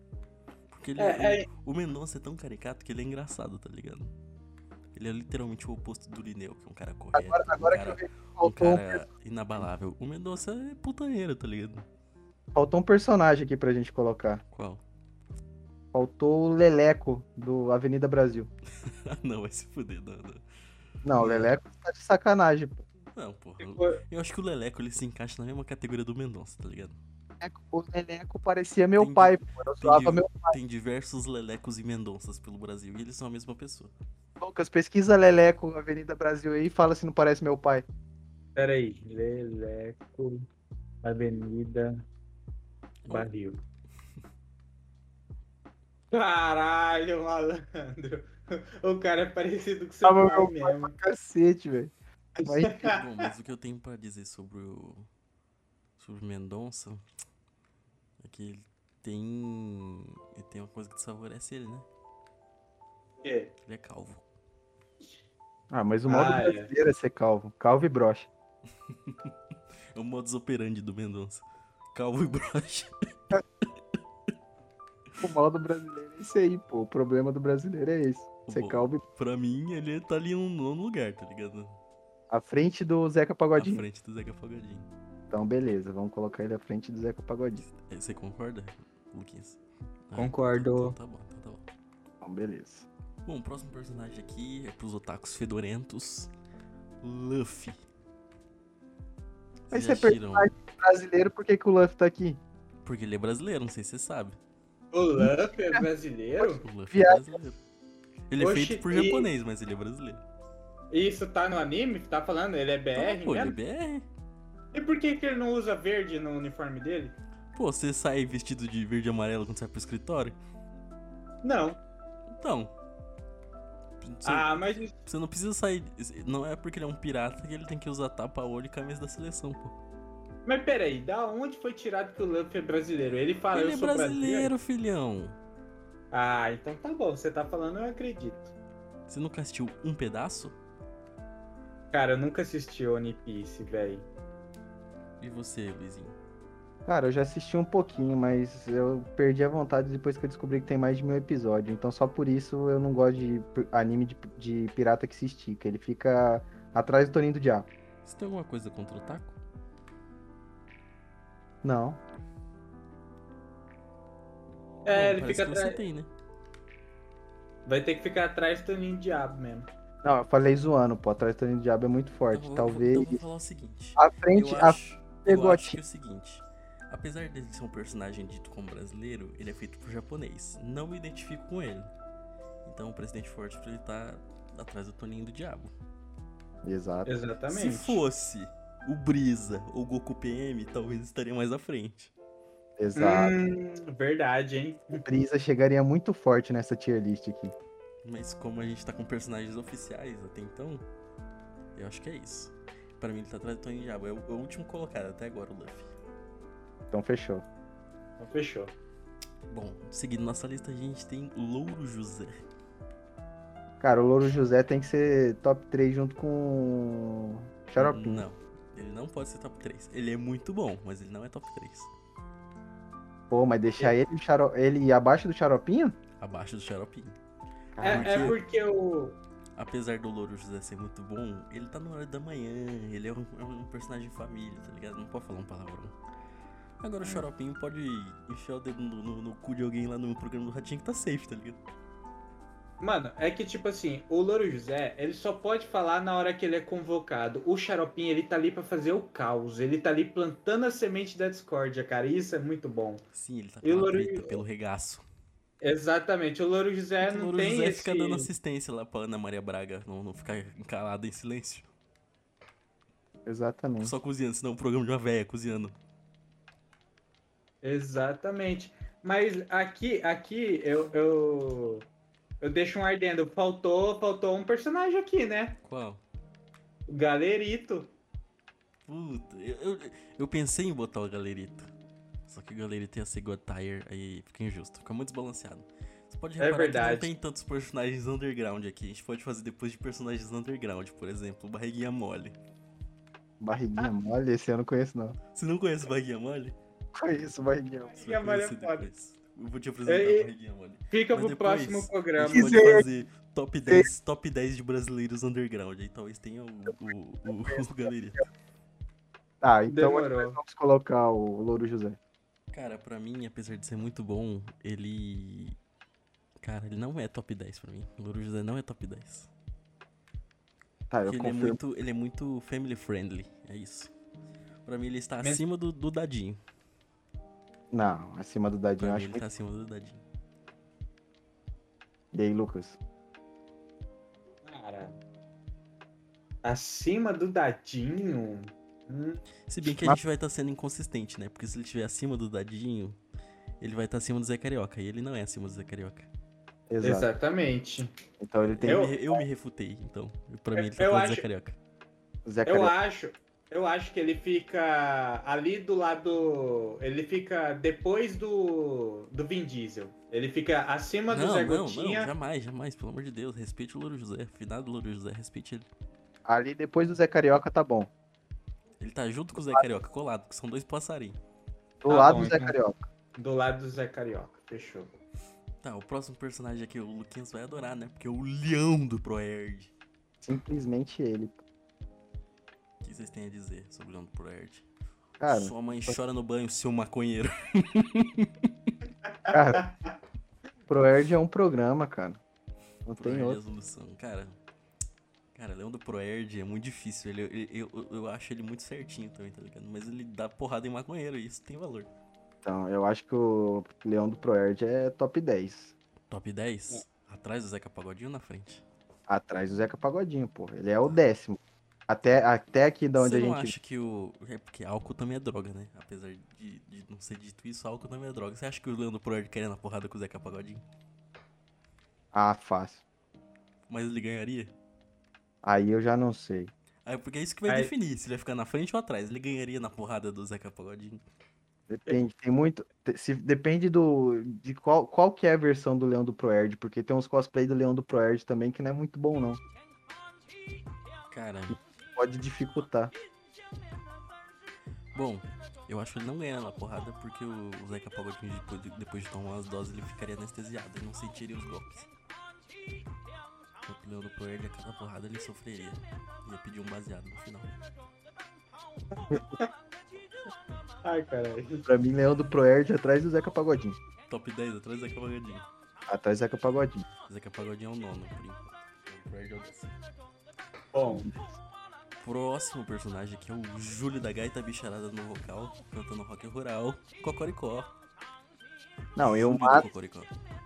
Porque ele, É, é- o, o Mendonça é tão caricato que ele é engraçado, tá ligado? Ele é literalmente o oposto do Lineu, que é um cara correto, Agora, agora um que eu cara, vejo que um faltou, um, cara inabalável. O Mendonça é putanheiro, tá ligado? faltou um personagem aqui pra gente colocar. Qual? Faltou o Leleco, do Avenida Brasil. *laughs* Ah, não, vai se fuder, não, não. Não, o Leleco tá de sacanagem, pô. Não, porra. eu- Eu acho que o Leleco ele se encaixa na mesma categoria do Mendonça, tá ligado? O Leleco parecia meu Tem- pai, pô. Eu Tem, zoava meu tem diversos Lelecos e Mendonças pelo Brasil e eles são a mesma pessoa. Lucas. Pesquisa Leleco, Avenida Brasil aí e fala se não parece meu pai. Pera aí. Leleco, Avenida, Barril. *laughs* Caralho, malandro. O cara é parecido com seu Ah, pai meu mesmo. Cacete, velho. *laughs* Mas- Bom, mas o que eu tenho pra dizer sobre o. sobre o Mendonça é que ele tem. Ele tem uma coisa que desfavorece ele, né? É. Ele é calvo. Ah, mas o modo Ah, é. brasileiro é ser calvo. Calvo e brocha. *laughs* É o modus operandi do Mendonça. Calvo e broxa. O modo brasileiro é esse aí, pô. O problema do brasileiro é esse. Ser Bom. calvo e... Pra mim, ele tá ali no nono lugar, tá ligado? à frente do Zeca À Pagodinho. frente do Zeca Pagodinho. Então, beleza. Vamos colocar ele à frente do Zeca Pagodinho. Eh, Você concorda, Luquinhas? Ah, Concordo. Então tá bom, então tá bom. Então, beleza. Bom, o próximo personagem aqui é pros otakus fedorentos. Luffy. Mas você é personagem brasileiro, por que, que o Luffy tá aqui? Porque ele é brasileiro, não sei se você sabe. O Luffy é brasileiro? O Luffy é brasileiro. Ele é Oxi, feito por e- japonês, mas ele é brasileiro. Isso tá no anime? Tá falando? Ele é BR Então, pô, ele é? BR. E por que, que ele não usa verde no uniforme dele? Pô, você sai vestido de verde e amarelo quando sai pro escritório? Não. Então. Você, Ah, mas você não precisa sair. Não é porque ele é um pirata que ele tem que usar tapa-olho e camisa da seleção, pô. mas peraí, da onde foi tirado que o Luffy é brasileiro? Ele fala, ele eu é sou brasileiro, brasileiro. filhão. Ah, então tá bom. Você tá falando, eu acredito. Você nunca assistiu um pedaço? Cara, eu nunca assisti One Piece, velho. E você, Luizinho? Cara, eu já assisti um pouquinho, mas eu perdi a vontade depois que eu descobri que tem mais de mil episódios. Então só por isso eu não gosto de anime de, de pirata que se estica. Ele fica atrás do Toninho do Diabo. Você tem alguma coisa contra o taco? Não. É, ele parece fica que você atrás. tem, né? Vai ter que ficar atrás do Toninho Diabo mesmo. Não, eu falei zoando, pô. Atrás do Toninho do Diabo é muito forte. Então, eu vou- Talvez. Então vou falar o seguinte. A frente, eu a acho, eu pegou a acho que é o seguinte. Apesar dele ser um personagem dito como brasileiro, ele é feito por japonês. Não me identifico com ele. Então o presidente forte pra ele tá atrás do Toninho do Diabo. Exato. Exatamente. Se fosse o Brisa ou o Goku PM, talvez estaria mais à frente. Exato. Hum, verdade, hein? O Brisa chegaria muito forte nessa tier list aqui. Mas como a gente tá com personagens oficiais até então, eu acho que é isso. Pra mim ele tá atrás do do Diabo. É o, é o último colocado até agora, o Luffy. Então fechou. Então, fechou. Bom, seguindo nossa lista, a gente tem Louro José. Cara, o Louro José tem que ser top 3 junto com o Xaropinho. Não, ele não pode ser top 3. Ele é muito bom, mas ele não é top 3. Pô, mas deixar ele, ele abaixo do Xaropinho? Abaixo do Xaropinho. É, é porque o. Apesar do Louro José ser muito bom, ele tá no horário da manhã, ele é um, é um personagem de família, tá ligado? Não pode falar um palavrão. Agora o Xaropinho pode enfiar o dedo no, no- no cu de alguém lá no programa do Ratinho que tá safe, tá ligado? Mano, é que tipo assim, o Louro José, ele só pode falar na hora que ele é convocado. O Xaropinho, ele tá ali pra fazer o caos. Ele tá ali plantando a semente da discórdia, cara. Isso é muito bom. Sim, ele tá E pela Louro- pelo regaço. Exatamente. O Louro José o não Louro tem José esse... fica dando assistência lá pra Ana Maria Braga, não, não ficar encalada em silêncio. Exatamente. Só cozinhando, senão um programa de uma véia cozinhando. Exatamente. Mas aqui, aqui eu, eu, eu deixo um ardendo. Faltou, faltou um personagem aqui, né? Qual? O Galerito. Puta, eu, eu, eu pensei em botar o Galerito. Só que o Galerito ia ser God Tire, aí fica injusto, fica muito desbalanceado. Você pode É reparar que verdade. não tem tantos personagens underground aqui. A gente pode fazer depois de personagens underground, por exemplo, Barriguinha Mole. Barriguinha mole, esse eu não conheço, não. Você não conhece Barriguinha Mole? Conheço barriguinha mole. Barriguinha é conhecer foda. depois. Eu vou te apresentar É, a Barriguinha Mole. Fica Mas pro depois, próximo A programa. gente pode fazer top 10, top 10 de brasileiros underground. Aí talvez tenha o, o, o, *laughs* o galerito. Tá, então Demorou. nós vamos colocar o Louro José? Cara, pra mim, apesar de ser muito bom, ele. Cara, ele não é top 10 pra mim. O Louro José não é top 10. Tá, eu Porque ele é, muito, ele é muito family friendly. É isso. Pra mim, ele está acima do, do Dadinho. Não, acima do Dadinho, Pra eu mim, acho ele muito. tá acima do Dadinho. E aí, Lucas? Cara, acima do dadinho. Se bem que a Mas- gente vai estar sendo inconsistente, né? Porque se ele estiver acima do Dadinho, ele vai estar acima do Zé Carioca. E ele não é acima do Zé Carioca. Exato. Exatamente. Então ele tem Eu- Eu, me- eu me refutei, então. Pra mim, ele tá eu do Zé acho- Carioca. Zé Eu Carioca. acho, eu acho que ele fica ali do lado. Ele fica depois do, do Vin Diesel. Ele fica acima do Não, Zé não, não, Gotinha. jamais, jamais, pelo amor de Deus. Respeite o Louro José. Finado Louro José, respeite ele. Ali depois do Zé Carioca tá bom. Ele tá junto com o Zé Carioca, colado, que são dois passarinhos. Do Tá lado bom, do Zé então. Carioca. Do lado do Zé Carioca. Fechou. Tá, o próximo personagem aqui, o Luquinhas vai adorar, né? Porque é o leão do Proerd. Simplesmente ele. O que vocês têm a dizer sobre o leão do Proerd? Cara, Sua mãe chora no banho, seu maconheiro. cara. Proerd é um programa, cara. Não tem Proerd é a outro. solução. Cara, cara, Leão do Proerd é muito difícil. Ele, ele- eu, eu, eu acho ele muito certinho também, tá ligado? Mas ele dá porrada em maconheiro e isso tem valor. Então, eu acho que o Leão do Proerd é top 10. Top 10? Atrás do Zeca Pagodinho ou na frente? Atrás do Zeca Pagodinho, pô. Ele é o décimo. Até, até aqui da onde Você a não gente. acha que o. É porque álcool também é droga, né? Apesar de, de não ser dito isso, álcool também é droga. Você acha que o Leão do Proerd queria na porrada com o Zeca Pagodinho? Ah, fácil. Mas ele ganharia? Aí eu já não sei. Aí, porque é isso que vai Aí- definir se ele vai ficar na frente ou atrás. Ele ganharia na porrada do Zeca Pagodinho. Depende, tem muito. Se, depende do. de qual, qual que é a versão do Leão do Proerd, porque tem uns cosplay do Leão do Proerd também que não é muito bom, não. Cara, Pode dificultar. bom, eu acho que ele não ganha na porrada porque o Zeca Pagodinho, depois de, depois de tomar umas doses, ele ficaria anestesiado e não sentiria os golpes. Enquanto o Leão do Proerd, a cada porrada ele sofreria. Ia pedir um baseado no final. *laughs* Ai, caralho. Pra mim, Leão do Proerd atrás do Zeca Pagodinho. Top 10 atrás do Zeca Pagodinho. Atrás do Zeca Pagodinho. Zeca Pagodinho é o nono, por enquanto. O Proerd é o décimo. Bom, Próximo personagem aqui é o Júlio da Gaita Bicharada no vocal, cantando rock rural, Cocoricó. Não, eu Cocoricó.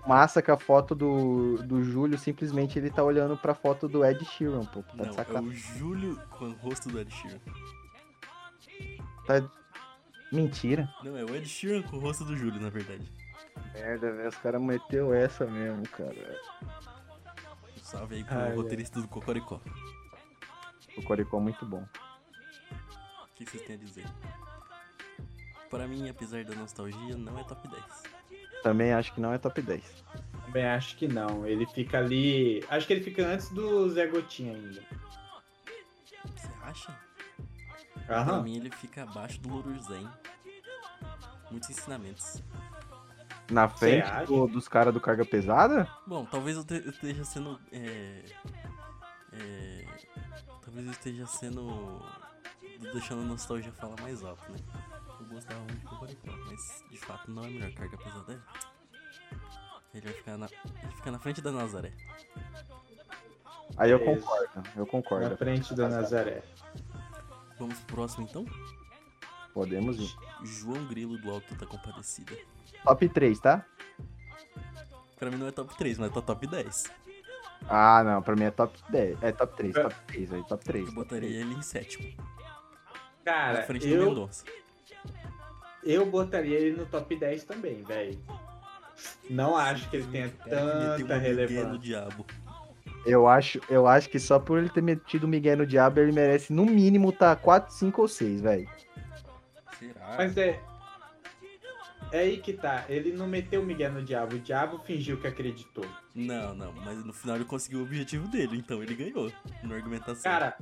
massa que a foto do, do Júlio, simplesmente ele tá olhando pra foto do Ed Sheeran, pô. Tá Não, é o Júlio com o rosto do Ed Sheeran. Tá... Mentira. Não, é o Ed Sheeran com o rosto do Júlio, na verdade. Merda, velho. Os caras meteu essa mesmo, cara. Salve aí pro Ai, roteirista do Cocoricó. O Coricó é muito bom. O que vocês têm a dizer? Pra mim, apesar da nostalgia, não é top 10. Também acho que não é top 10. também acho que não. Ele fica ali. Acho que ele fica antes do Zé Gotinha ainda. Você acha? Pra Aham. mim, ele fica abaixo do Louro hein? Muitos ensinamentos. Na frente do- dos caras do Carga Pesada? Bom, talvez eu, te- eu esteja sendo. É, é, talvez eu esteja sendo. deixando a nostalgia falar mais alto, né? Eu gostava muito de Cocoricó, mas de fato não é a melhor carga pesada. é. Ele vai ficar na, ele fica na frente da Nazaré. Aí eu Beleza. concordo, eu concordo. Na frente do Nazaré. Vamos pro próximo então? Podemos ir. João Grilo do Alto da Compadecida. Top 3, tá? Pra mim não é top 3, mas tá top 10. Ah, não, pra mim é top 10. É top 3, top 3, aí, top 3. Eu botaria ele em sétimo. Cara, na frente do eu, Mendonça. Eu botaria ele no top 10 também, velho. Não acho que ele tenha meteu tanta no relevância. diabo. Eu acho, eu acho que só por ele ter metido o Miguel no Diabo, ele merece no mínimo tá 4, 5 ou 6, velho. Será? Mas é. É aí que tá. Ele não meteu o Miguel no diabo. O diabo fingiu que acreditou. Não, não, mas no final ele conseguiu o objetivo dele, então ele ganhou na argumentação. Cara,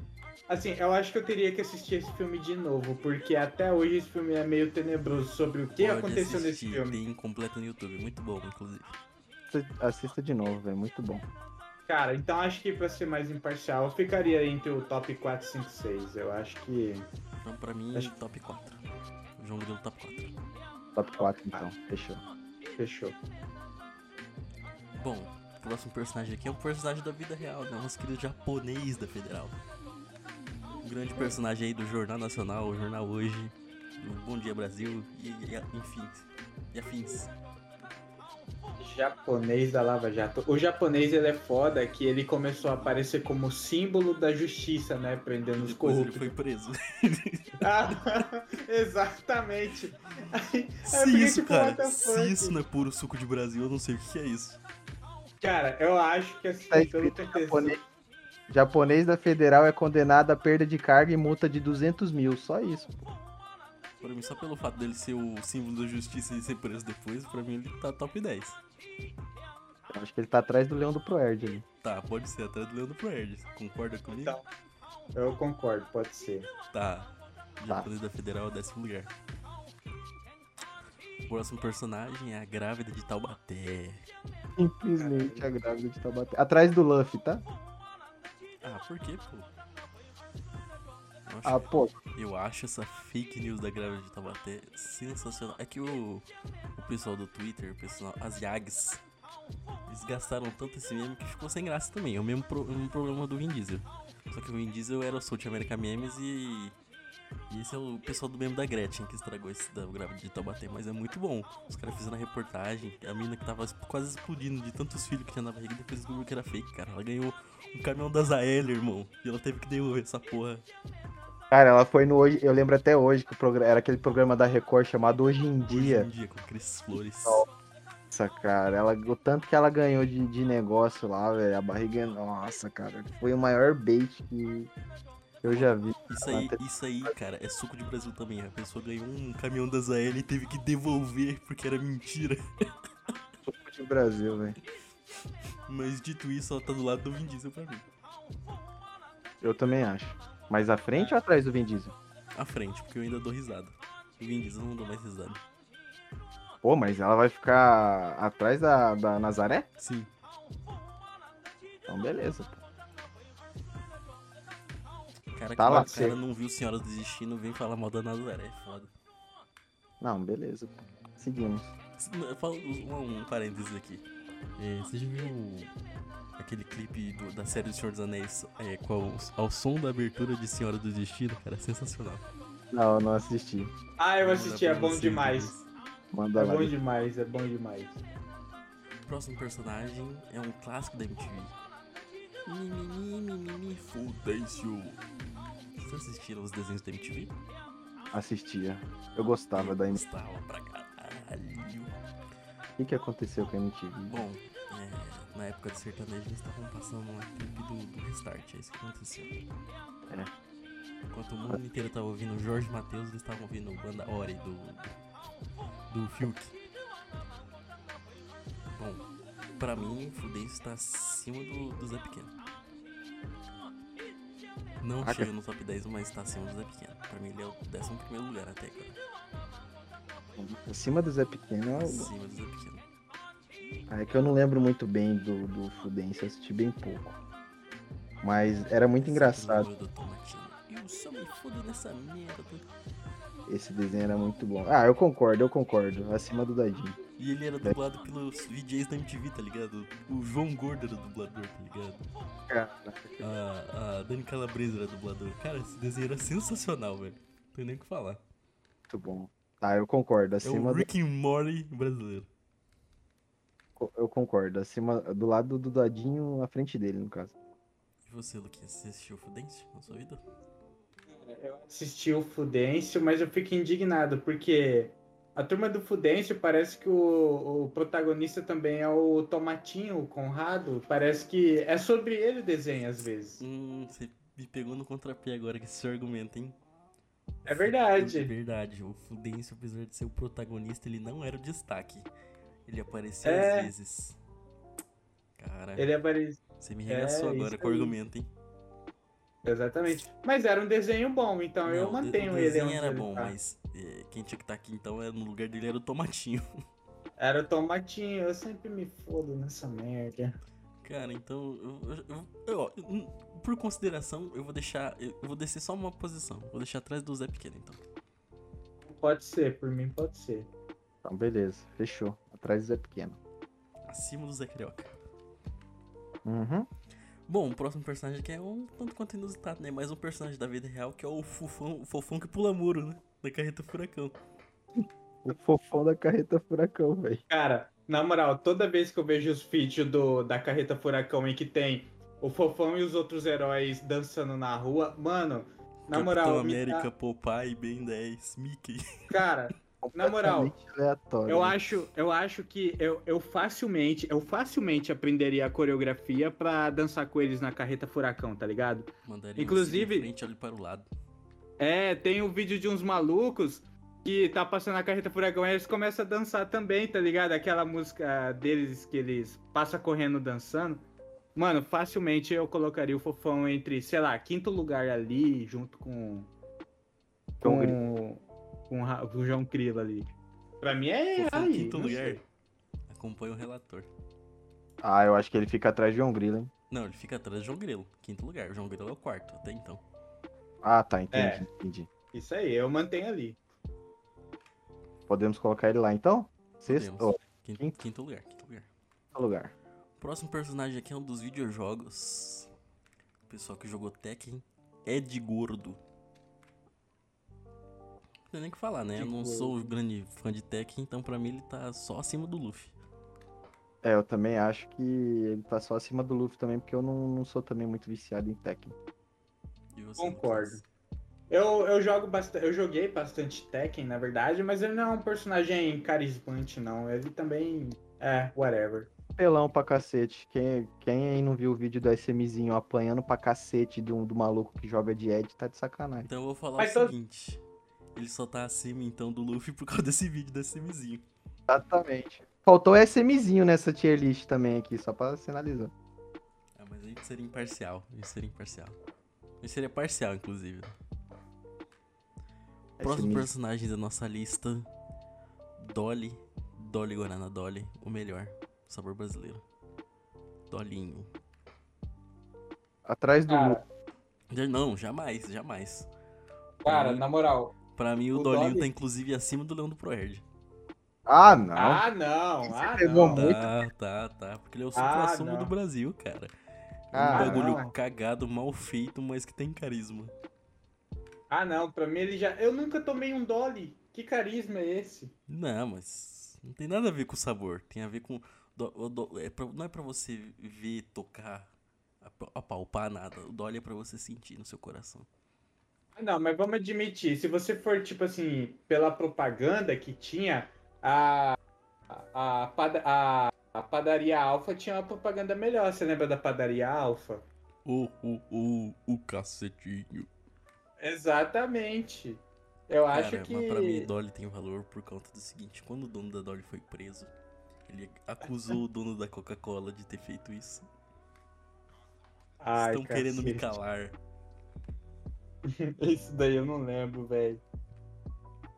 Assim, eu acho que eu teria que assistir esse filme de novo, porque até hoje esse filme é meio tenebroso sobre o que Pode aconteceu nesse filme. Tem completo no YouTube, muito bom, inclusive. Assista de novo, velho. Muito bom. Cara, então acho que pra ser mais imparcial, eu ficaria entre o top 4, 5, 6. Eu acho que. Então, pra mim, Acho- top 4. João Grilo top 4. Top 4, então. Fechou. Fechou. Bom, o próximo personagem aqui é um personagem da vida real, né? Nosso querido japonês da Federal. Um grande personagem aí do Jornal Nacional, o Jornal Hoje, do Bom Dia Brasil e, e enfim, e afins. Japonês da Lava Jato. O japonês ele é foda que ele começou a aparecer como símbolo da justiça, né? Prendendo os Depois ele corruptos. foi preso. *laughs* Ah, *laughs* exatamente. Aí- Se isso, tipo, cara, se isso não é puro suco de Brasil, eu não sei o que é isso. Cara, eu acho que assim, Tá pelo contexto. Japonês. Japonês da Federal é condenado a perda de carga e multa de 200 mil. Só isso. pô. Pra mim, só pelo fato dele ser o símbolo da justiça e ser preso depois, pra mim ele tá top 10. Eu acho que ele tá atrás do Leão do Proerd ali. Tá, pode ser atrás do Leandro Proerd. Concorda comigo? Então. Eu concordo, pode ser. Tá. Tá. Japonês da Federal é o décimo lugar. O próximo personagem é a grávida de Taubaté. Simplesmente a grávida de Taubaté. Atrás do Luffy, tá? Ah, por quê, pô? Acho, Ah, pô. eu acho essa fake news da grávida de Taubaté sensacional. É que o, o pessoal do Twitter, o pessoal, as Yags, eles gastaram tanto esse meme que ficou sem graça também. É o mesmo, pro- o mesmo problema do Vin Diesel. Só que o Vin Diesel era o South America Memes e. E esse é o pessoal do meme da Gretchen que estragou esse da grávida de Taubaté. Mas é muito bom. Os caras fizeram a reportagem. A mina que tava quase explodindo de tantos filhos que tinha na barriga depois descobriu que era fake, cara. Ela ganhou um caminhão da Zael, irmão. E ela teve que devolver essa porra. Cara, ela foi no hoje. Eu lembro até hoje que o programa, era aquele programa da Record chamado Hoje em Dia. Hoje em dia, com Cris Flores. Nossa, cara, ela, o tanto que ela ganhou de, de negócio lá, velho. A barriga. Nossa, cara. Foi o maior bait que eu já vi. Isso aí, isso aí, cara, é suco de Brasil também. A pessoa ganhou um caminhão da Zael e teve que devolver porque era mentira. de Brasil, velho. Mas dito isso, ela tá do lado do Vin Diesel pra mim. Eu também acho. Mas à frente ou atrás do Vin Diesel? À frente, porque eu ainda dou risada. O Vin Diesel não dou mais risada. Pô, mas ela vai ficar atrás da, da Nazaré? Sim. Então, beleza. pô. Cara, Tá que lá, o cara não viu Senhora do Destino, vem falar mal da Nazaré, é foda. Não, beleza. pô. Seguimos. Eu falo um, um parênteses aqui. É, você já viu aquele clipe do- da série do Senhor dos Anéis é, com ao, ao som da abertura de Senhora do Destino? Cara, sensacional. Não, não assisti. Ah, eu assisti, é bom demais. Manda É bom demais, é bom demais. O próximo personagem é um clássico da MTV. Mimimi, mimimi, Fudêncio. Vocês assistiram os desenhos da MTV? Assistia. Eu gostava da MTV. Gostava pra caralho. O que, que aconteceu com a MTV? Bom, é, na época de sertanejo eles estavam passando uma clipe do, do Restart, é isso que aconteceu. É. Enquanto o mundo inteiro tava ouvindo Jorge Matheus, eles estavam ouvindo Banda Ori do, do Fiuk. Bom, pra mim, Fudêncio está acima do, do Zé Pequeno. Não Ah, chega no top 10, mas está acima do Zé Pequeno. Pra mim, ele é o 11 primeiro lugar até agora. Acima do Zé Pequeno. eu- Acima do Zé Pequeno. Ah, é que eu não lembro muito bem do, do eu assisti bem pouco. Mas era muito engraçado. Eu só me nessa merda. Esse desenho era muito bom. Ah, eu concordo, eu concordo. Acima do Dadinho. E ele era dublado pelos VJs da MTV, tá ligado? O João Gordo era dublador, tá ligado? A, a Dani Calabresa era dublador. Cara, esse desenho era sensacional, velho. Não tem nem o que falar. Muito bom. Tá, eu concordo. É Acima o do, Rick and Morty brasileiro. eu concordo. Acima do lado do Dadinho, à frente dele, no caso. E você, Luquinhas, você assistiu Fudêncio na sua vida? Eu assisti o Fudêncio, mas eu fico indignado, porque a turma do Fudêncio parece que o, o protagonista também é o Tomatinho, o Conrado. Parece que é sobre ele o desenho, às vezes. Hum, você me pegou no contrapé agora com esse seu argumento, hein? É É verdade. verdade. O Fudêncio, apesar de ser o protagonista, ele não era o destaque. Ele aparecia É. às vezes. Cara, Ele você me regaçou é, agora com o argumento, hein? Exatamente. Mas era um desenho bom, então eu Não, mantenho o ele. desenho onde era ele bom, tá. mas é, quem tinha que estar aqui então era no lugar dele era o Tomatinho. *laughs* Era o tomatinho, eu sempre me fodo nessa merda. Cara, então, eu, eu- eu- eu- por consideração, eu vou deixar, eu eu vou descer só uma posição. Vou deixar atrás do Zé Pequeno, então. Pode ser, por mim pode ser. Então, beleza. Fechou. Atrás do Zé Pequeno. Acima do Zé Carioca. Uhum. Bom, o próximo personagem aqui é um tanto quanto inusitado, né? Mais um personagem da vida real que é o fofão, o fofão que pula muro, né? Da carreta furacão. O fofão da carreta furacão, velho. Cara, na moral, toda vez que eu vejo os vídeos do, da carreta furacão em que tem o Fofão e os outros heróis dançando na rua, mano, na moral, Capitão me América, dá- Popeye, Ben 10, Mickey. cara, Na moral, aleatório. eu acho, eu acho que eu, eu facilmente, eu facilmente aprenderia a coreografia pra dançar com eles na carreta furacão, tá ligado? Mandaria Inclusive- frente, olhe para o lado. É, tem um vídeo de uns malucos que tá passando a carreta furacão e eles começam a dançar também, tá ligado? Aquela música deles que eles passam correndo dançando. Mano, facilmente eu colocaria o Fofão entre, sei lá, quinto lugar ali, junto com. João Com, com, com o João Crilo ali. Pra mim é. Quinto lugar. Acompanha o relator. Ah, eu acho que ele fica atrás de João Grilo, hein? Não, ele fica atrás do João Grilo. Quinto lugar. O João Grilo é o quarto, até então. Ah, tá. Entendi, É. entendi. Isso aí, eu mantenho ali. Podemos colocar ele lá, então? Sexto ó, Quinto, Quinto. quinto lugar, quinto lugar. lugar. O próximo personagem aqui é um dos videojogos. O pessoal que jogou Tekken é de gordo. Não tem nem o que falar, né? Eu não sou grande fã de Tekken, então pra mim ele tá só acima do Luffy. É, eu também acho que ele tá só acima do Luffy também, porque eu não, não sou também muito viciado em Tekken. E você, Concordo. Eu, eu jogo bastante. Eu joguei bastante Tekken, na verdade, mas ele não é um personagem carismante, não. Ele também. É, whatever. Pelão pra cacete. Quem, quem aí não viu o vídeo do SMzinho apanhando pra cacete do, do maluco que joga de Ed, tá de sacanagem. Então eu vou falar Mas o seguinte. Ele só tá acima então do Luffy por causa desse vídeo da SMzinho. Exatamente. Faltou o SMzinho nessa tier list também aqui, só pra sinalizar. Ah, mas a gente seria imparcial. A gente seria imparcial. A gente seria parcial, inclusive. Próximo SMzinho. personagem da nossa lista: Dolly. Dolly Guarana Dolly. O melhor. Sabor brasileiro. Dolinho. Atrás do Cara, Não, jamais, jamais. cara, na moral. Pra mim, o, O Dolinho Dolly- tá inclusive acima do Leão do Proerd. Ah, não. Ah, não. Ah, pegou não. muito. Tá, tá, tá. Porque ele é o Ah, supra-sumo do Brasil, cara. É um Ah, bagulho não. cagado, mal feito, mas que tem carisma. Ah, não. Pra mim ele já. Eu nunca tomei um Dolly. Que carisma é esse? Não, mas não tem nada a ver com o sabor. Tem a ver com. do- o do- é pra- não é pra você ver, tocar, ap- apalpar nada. O Dolly é pra você sentir no seu coração. Não, mas vamos admitir, se você for, tipo assim, pela propaganda que tinha, a, a, a, a, padaria Alfa tinha uma propaganda melhor. Você lembra da padaria Alfa? Oh, oh, oh, o cacetinho. Exatamente. Eu acho Cara, que. mas pra mim, Dolly tem valor por conta do seguinte: quando o dono da Dolly foi preso, ele acusou o dono da Coca-Cola de ter feito isso. Ai, Estão querendo me cacete. calar. *laughs* Isso daí eu não lembro, velho.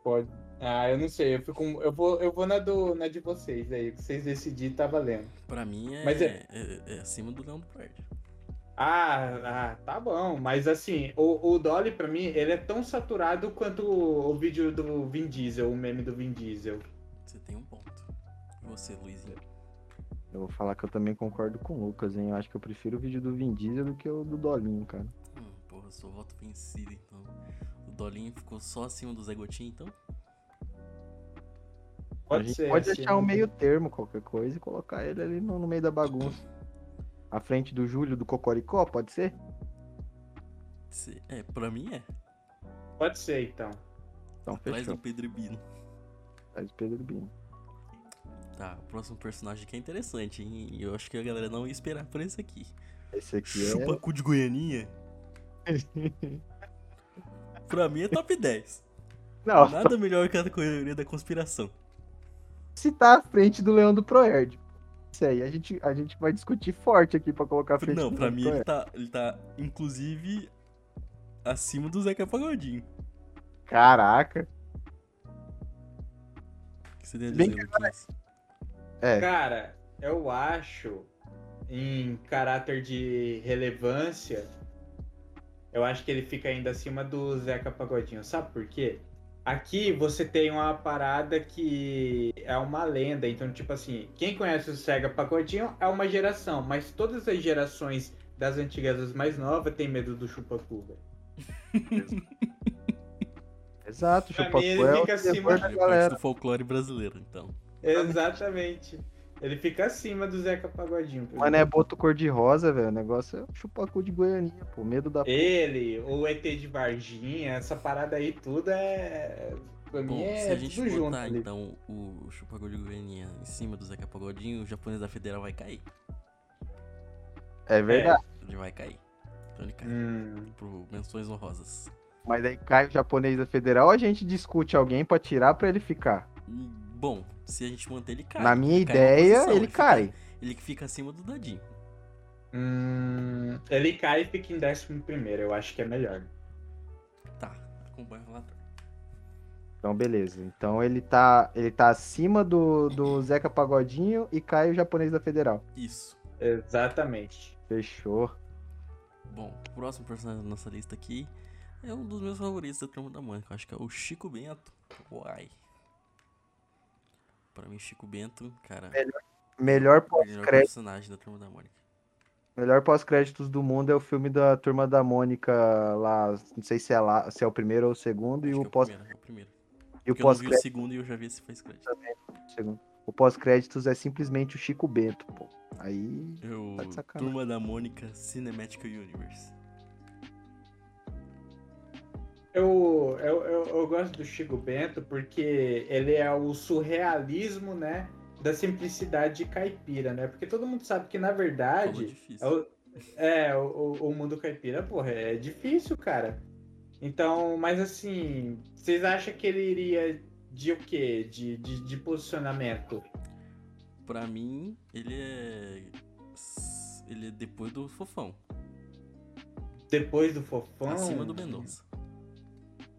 Pode. Ah, eu não sei. Eu, fico, eu, vou, eu vou na, do, na de vocês aí. que Vocês decidirem, tá valendo. Pra mim é, Mas é- é- é acima do Leão do Proerd. Ah, ah, tá bom. Mas assim, o, o Dolly, pra mim, ele é tão saturado quanto o, o vídeo do Vin Diesel, o meme do Vin Diesel. Você tem um ponto. E você, Luizinho? Eu vou falar que eu também concordo com o Lucas, hein? Eu acho que eu prefiro o vídeo do Vin Diesel do que o do Dolinho, cara. Porra, sou voto vencido então. O Dolinho ficou só acima do Zé Gotinha, então? Pode ser. pode assim, deixar um meio termo, qualquer coisa, e colocar ele ali no, no meio da bagunça. À frente do Júlio do Cocoricó, pode ser? Cê- é, pra mim é. Pode ser, então. Então Atrás fechou. do Pedro Bino. Faz o Pedro Bino. Tá, o próximo personagem aqui é interessante, hein? E Eu acho que a galera não ia esperar por esse aqui. Esse aqui Chupa é. cu de Goianinha. Pra mim é top 10. Não, Nada melhor que a teoria da conspiração. se tá à frente do Leão do Proerd. Isso aí, a gente, a gente vai discutir forte aqui pra colocar à frente Não, do pra Leão do mim ele tá, ele tá, inclusive, acima do Zeca Pagodinho. Caraca. O que você tem a Bem dizer, Luquinhas? É, Cara, eu acho, em caráter de relevância, eu acho que ele fica ainda acima do Zeca Pagodinho. Sabe por quê? Aqui você tem uma parada que é uma lenda. Então, tipo assim, quem conhece o Zeca Pagodinho é uma geração, mas todas as gerações das antigas às mais novas têm medo do chupacu, velho. *laughs* exato. Chupacu é o fica acima da do folclore brasileiro, então. Exatamente. Ele fica acima do Zeca Pagodinho. Mano, é boto cor-de-rosa, velho. O negócio é o chupacu de Goianinha, pô. Medo da. Ele, o ET de Varginha, essa parada aí tudo é. Pra mim Bom, é se a gente tudo junto botar ali. então o Chupacu de Goianinha em cima do Zeca Pagodinho, o japonês da Federal vai cair. É verdade. Ele vai cair. Então ele cai. Hum, Pro menções honrosas. Mas aí cai o japonês da federal, a gente discute alguém pra tirar pra ele ficar. Hum, Bom, se a gente manter ele cai. Na minha Ele cai ideia, posição, ele cai. ele que fica acima do Dadinho. hum, ele cai e fica em décimo primeiro, eu acho que é melhor. Tá, acompanha o relatório. Então, beleza. Então ele tá, ele tá acima do, do Zeca Pagodinho e cai o japonês da federal. Isso. Exatamente. Fechou. Bom, o próximo personagem da nossa lista aqui é um dos meus favoritos da Turma da Mônica. Eu acho que é o Chico Bento. Uai. Pra mim, Chico Bento, cara, Melhor melhor pós-crédito. personagem da Turma da Mônica. Melhor pós-créditos do mundo é o filme da Turma da Mônica lá. Não sei se é lá, se é o primeiro ou o segundo. E Acho o que é o pós primeiro, é o primeiro. e o Porque eu não vi o pós-crédito. segundo e eu já vi esse faz crédito. segundo. O pós-créditos é simplesmente o Chico Bento, pô. Aí. Eu, Tá. Turma da Mônica Cinematic Universe. Eu, eu, eu, eu gosto do Chico Bento porque ele é o surrealismo, né? Da simplicidade caipira, né? Porque todo mundo sabe que, na verdade. É, o, é, o, o mundo caipira, porra, é difícil, cara. Então, mas assim, vocês acham que ele iria de o quê? De, de, de posicionamento? Pra mim, ele é. Ele é depois do Fofão. Depois do Fofão? Acima do Mendonça.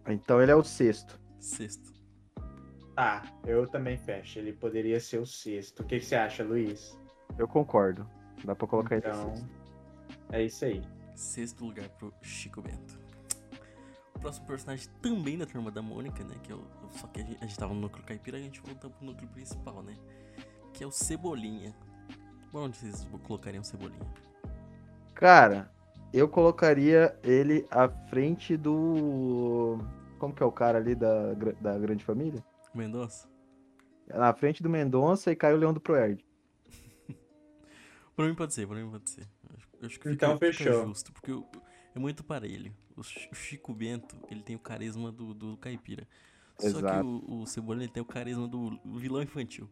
Então ele é o sexto. Sexto. Tá, eu também fecho. Ele poderia ser o sexto. O que, que você acha, Luiz? Eu concordo. Dá pra colocar ele Então, sexto. é isso aí. Sexto lugar pro Chico Bento. O próximo personagem também da turma da Mônica, né? Que é o, só que a gente, a gente tava no núcleo caipira a gente voltou pro núcleo principal, né? Que é o Cebolinha. Bom, onde vocês colocariam Cebolinha? Cara, eu colocaria ele à frente do. Como que é o cara ali da, da grande família? Mendonça? Na frente do Mendonça e cai o Leão do Proerd. *laughs* Pra mim pode ser, pra mim pode ser. Eu acho- eu acho que Então, fica, fica fechou. justo, porque o- é muito parelho. O Chi- o Chico Bento, ele tem o carisma do, do caipira. Só que Exato. o, o Cebolinha ele tem o carisma do vilão infantil.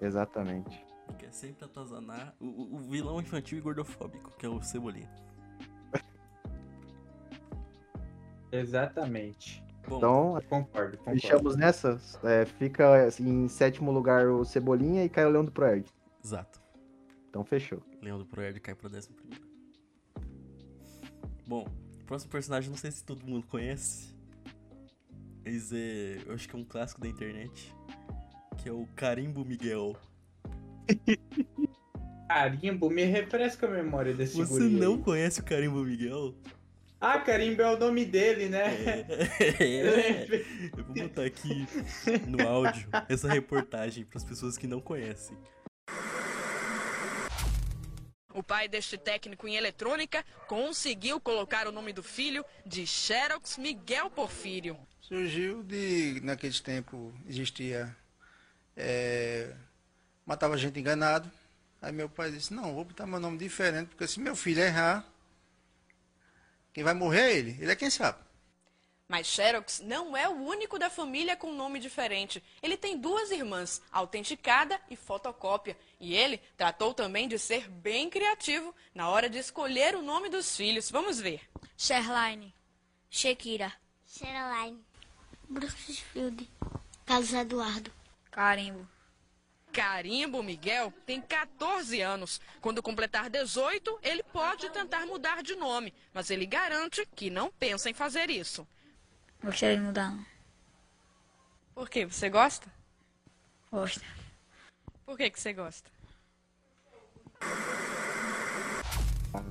Exatamente. Ele quer sempre atazanar o, o- o vilão infantil e gordofóbico, que é o Cebolinha. Exatamente. Bom, Então, Concordo, concordo. fechamos nessa. É, fica assim, em sétimo lugar o Cebolinha e cai o Leão do Proerd. exato. Então fechou. Leão do Proerd cai pra décimo primeiro. Bom, próximo personagem, não sei se todo mundo conhece. Mas é. Eu acho que é um clássico da internet. Que é o Carimbo Miguel. *laughs* Carimbo, me refresca a memória desse Você não aí. conhece o Carimbo Miguel? Ah, Carimbo é o nome dele, né? É. *laughs* Eu vou botar aqui no áudio essa reportagem para as pessoas que não conhecem. O pai deste técnico em eletrônica conseguiu colocar o nome do filho de Xerox Miguel Porfírio. Surgiu de, naqueles tempos, existia, é, matava gente enganado. Aí meu pai disse, não, vou botar meu nome diferente, porque se meu filho errar, quem vai morrer é ele, ele é quem sabe. Mas Xerox não é o único da família com nome diferente. Ele tem duas irmãs, autenticada e fotocópia. E ele tratou também de ser bem criativo na hora de escolher o nome dos filhos. Vamos ver. Sherline, Shakira, Sherilyn, Brucefield, Carlos Eduardo, Carimbo, Carimbo Miguel tem 14 anos. Quando completar 18, ele pode tentar mudar de nome, mas ele garante que não pensa em fazer isso. Gostaria de mudar, não. Por quê? Você gosta? Gosto. Por que, que você gosta?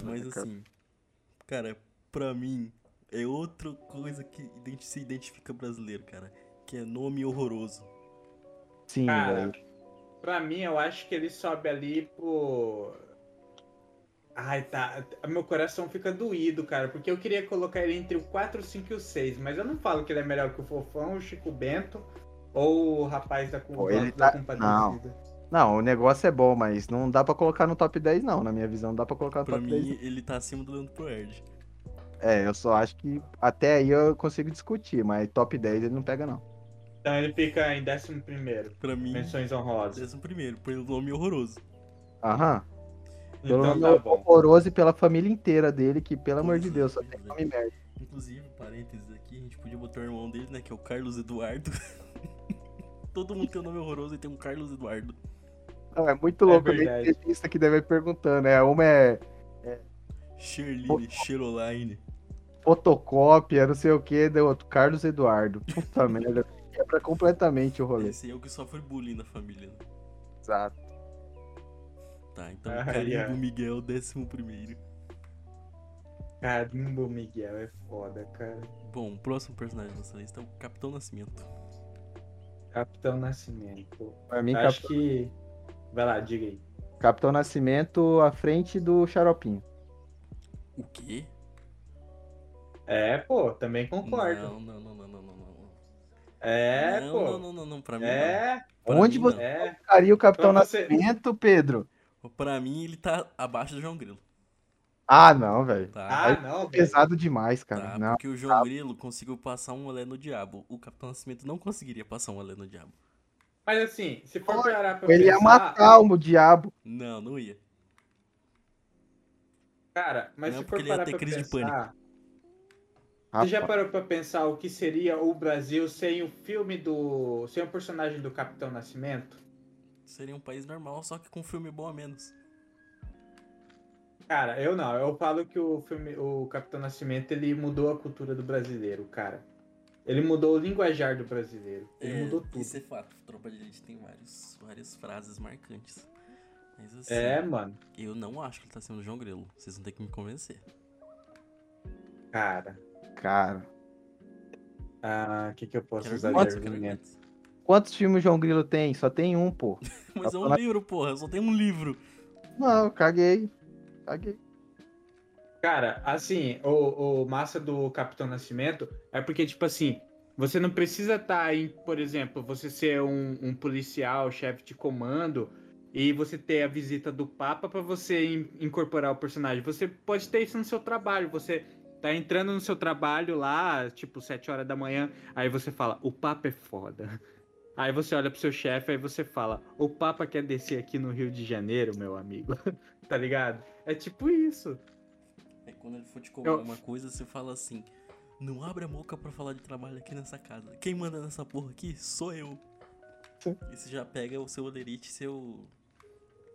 Mas assim, cara, pra mim é outra coisa que se identifica brasileiro, cara. Que é nome horroroso. Sim, Cara, velho. Pra mim, eu acho que ele sobe ali por. Ai, tá. Meu coração fica doído, cara, porque eu queria colocar ele entre o 4, o 5 e o 6, mas eu não falo que ele é melhor que o Fofão, o Chico Bento ou o rapaz da, Pô, da, ele da tá- Compadecida. Não, o negócio é bom, mas não dá pra colocar no top 10, não. Na minha visão, não dá pra colocar no Pra top 10. mim, ele tá acima do Leandro Proerd. É, eu só acho que até aí eu consigo discutir, mas top 10 ele não pega, não. Então ele fica em 11 primeiro. Pra mim, Menções honrosas. décimo primeiro, pelo nome horroroso. Aham. Pelo Então nome tá bom. horroroso e pela família inteira dele, que pelo amor de Deus, só tem nome merda. Inclusive, parênteses aqui, a gente podia botar o irmão dele, né? Que é o Carlos Eduardo. *laughs* Todo mundo tem um nome horroroso e tem um Carlos Eduardo. Não, é muito louco, É tem verdade. entrevista que deve ir perguntando, né? Uma é Sherline, Cheroline. fotocópia, não sei o que, deu outro, Carlos Eduardo. Puta *laughs* merda, quebra completamente o rolê. Esse é o que sofre bullying na família. né? Exato. Tá, então Ai, Carimbo. Miguel, décimo primeiro. Carimbo Miguel é foda, cara. Bom, o próximo personagem nessa lista é o Capitão Nascimento. Capitão Nascimento. Pra mim, Acho Cap- que. Vai lá, diga aí. Capitão Nascimento à frente do Xaropinho. O quê? É, pô, também concordo. Não, não, não, não, não, não. É, não, pô. não, não, não, não, pra mim É, não. Pra Onde mim, você não. é. colocaria o Capitão Pra você- Nascimento, Pedro? Pra mim, ele tá abaixo do João Grilo. Ah, não, velho. Tá? Ah, não, velho. Pesado demais, cara. Tá, Não. porque o João Grilo conseguiu passar um olé no diabo. O Capitão Nascimento não conseguiria passar um olé no diabo. Mas assim, se for parar pra Ele ia pensar, matar o diabo. Não, não ia. Cara, mas Não, se porque for ele ia parar ter pra crise de pensar... Você já Rapaz, parou pra pensar o que seria o Brasil sem o filme do... sem o personagem do Capitão Nascimento? Seria um país normal, só que com filme bom a menos. Cara, eu não. Eu falo que o filme, o Capitão Nascimento, ele mudou a cultura do brasileiro, cara. Ele mudou o linguajar do brasileiro. Ele É, mudou tudo. Isso é fato. Tropa de Elite tem vários, várias frases marcantes. Mas assim, É, mano. eu não acho que ele tá sendo o João Grilo. Vocês vão ter que me convencer. Cara. Cara. Ah, o que, que eu posso usar de argumentos, quero argumento? Quantos filmes o João Grilo tem? Só tem um, pô. *laughs* Mas é um falar- livro, porra. Só tem um livro. Não, caguei. Caguei. Cara, assim, o, o massa do Capitão Nascimento é porque, tipo assim, você não precisa estar em, por exemplo, você ser um, um policial, chefe de comando, e você ter a visita do Papa pra você in- incorporar o personagem. Você pode ter isso no seu trabalho. Você tá entrando no seu trabalho lá, tipo, 7 horas da manhã, aí você fala, o Papa é foda. *laughs* Aí você olha pro seu chefe, aí você fala, o Papa quer descer aqui no Rio de Janeiro, meu amigo. *laughs* tá ligado? É tipo isso. Aí quando ele for te cobrar Eu- alguma coisa, você fala assim: Não abre a boca pra falar de trabalho aqui nessa casa. Quem manda nessa porra aqui sou eu. E você já pega o seu olerite, seu.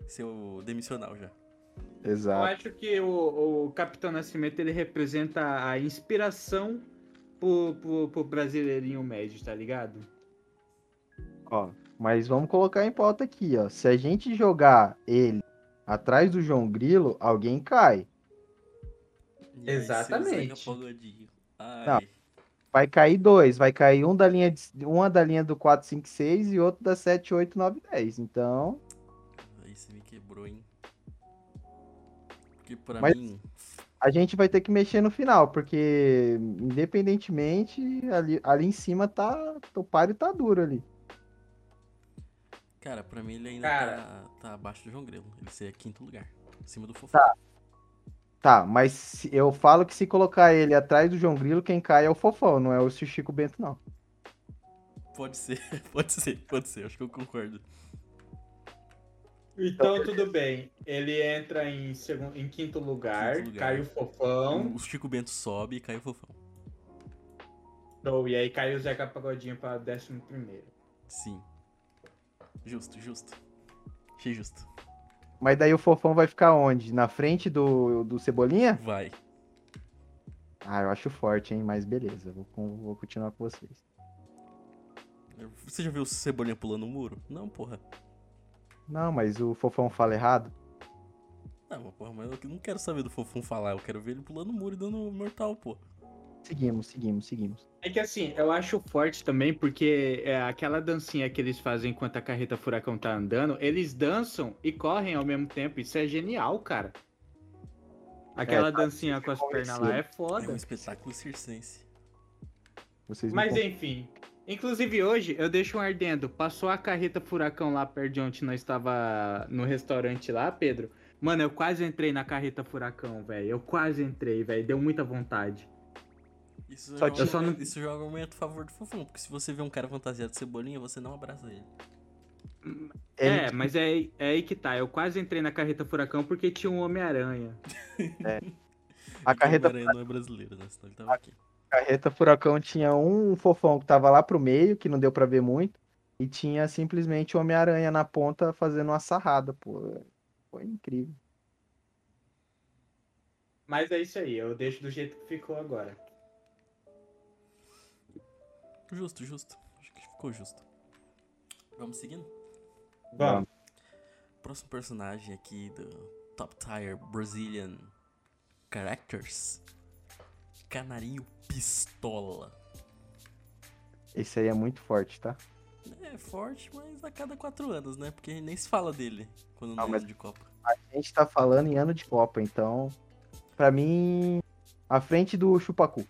seu demissional já. Eu Exato. acho que o, o Capitão Nascimento ele representa a inspiração pro, pro, pro brasileirinho médio, tá ligado? Ó, mas vamos colocar em pauta aqui, ó. Se a gente jogar ele atrás do João Grilo, alguém cai. Exatamente. Não. Vai cair dois. Vai cair um da linha de, uma da linha do 4, 5, 6 e outro da 7, 8, 9, 10. Então, aí você me quebrou, hein? Pra Mas- mim. a gente vai ter que mexer no final, porque independentemente, ali, ali em cima tá. O páreo tá duro ali. Cara, pra mim ele ainda Cara. tá, tá abaixo do João Grilo. Ele seria quinto lugar. Acima do Fofão. Tá. Tá, mas se- eu falo que se colocar ele atrás do João Grilo, quem cai é o Fofão, não é o Chico Bento, não. Pode ser, *laughs* pode ser, pode ser. Acho que eu concordo. Então tudo bem. Ele entra em, segundo, em quinto lugar, Quinto lugar. cai o Fofão, O Chico Bento sobe e cai o Fofão. show, e aí cai o Zeca Pagodinho pra décimo primeiro. Sim. Justo, justo. Achei justo. Mas daí o fofão vai ficar onde? Na frente do, do Cebolinha? Vai. Ah, eu acho forte, hein? Mas beleza, vou, com- vou continuar com vocês. Você já viu o Cebolinha pulando o muro? Não, porra. Não, mas o fofão fala errado. Não, mas, porra, mas eu não quero saber do Fofão falar. Eu quero ver ele pulando o muro e dando mortal, pô. Seguimos, seguimos, seguimos. É que assim, eu acho forte também porque é, aquela dancinha que eles fazem enquanto a carreta furacão tá andando, eles dançam e correm ao mesmo tempo. Isso é genial, cara. Aquela É, tá, dancinha com as pernas lá é É foda. um espetáculo circense. Vocês Mas enfim. Inclusive hoje, eu deixo um ardendo. Passou a carreta furacão lá perto de onde nós estava no restaurante lá, Pedro. Mano, eu quase entrei na carreta furacão, velho. Eu quase entrei, velho. Deu muita vontade. Isso, Só é tinha- Eu só não- isso já é um argumento a favor do Fofão, porque se você vê um cara fantasiado de Cebolinha, você não abraça ele. Ele- É, mas é, é aí que tá. Eu quase entrei na carreta furacão porque tinha um Homem-Aranha. *laughs* A carreta, O Homem-Aranha não é brasileiro, né? Senão ele tava aqui. Carreta furacão tinha um fofão que tava lá pro meio, que não deu pra ver muito, e tinha simplesmente o Homem-Aranha na ponta fazendo uma sarrada, pô. Foi incrível. Mas é isso aí. Eu deixo do jeito que ficou agora. Justo, justo. Acho que ficou justo. Vamos seguindo? Vamos. Próximo personagem aqui do Top Tier Brazilian Characters. Canarinho Pistola. Esse aí é muito forte, tá? É forte, mas a cada quatro anos, né? Porque nem se fala dele quando não Ah, é ano de Copa. A gente tá falando em ano de Copa, então, pra mim, à frente do Chupacu.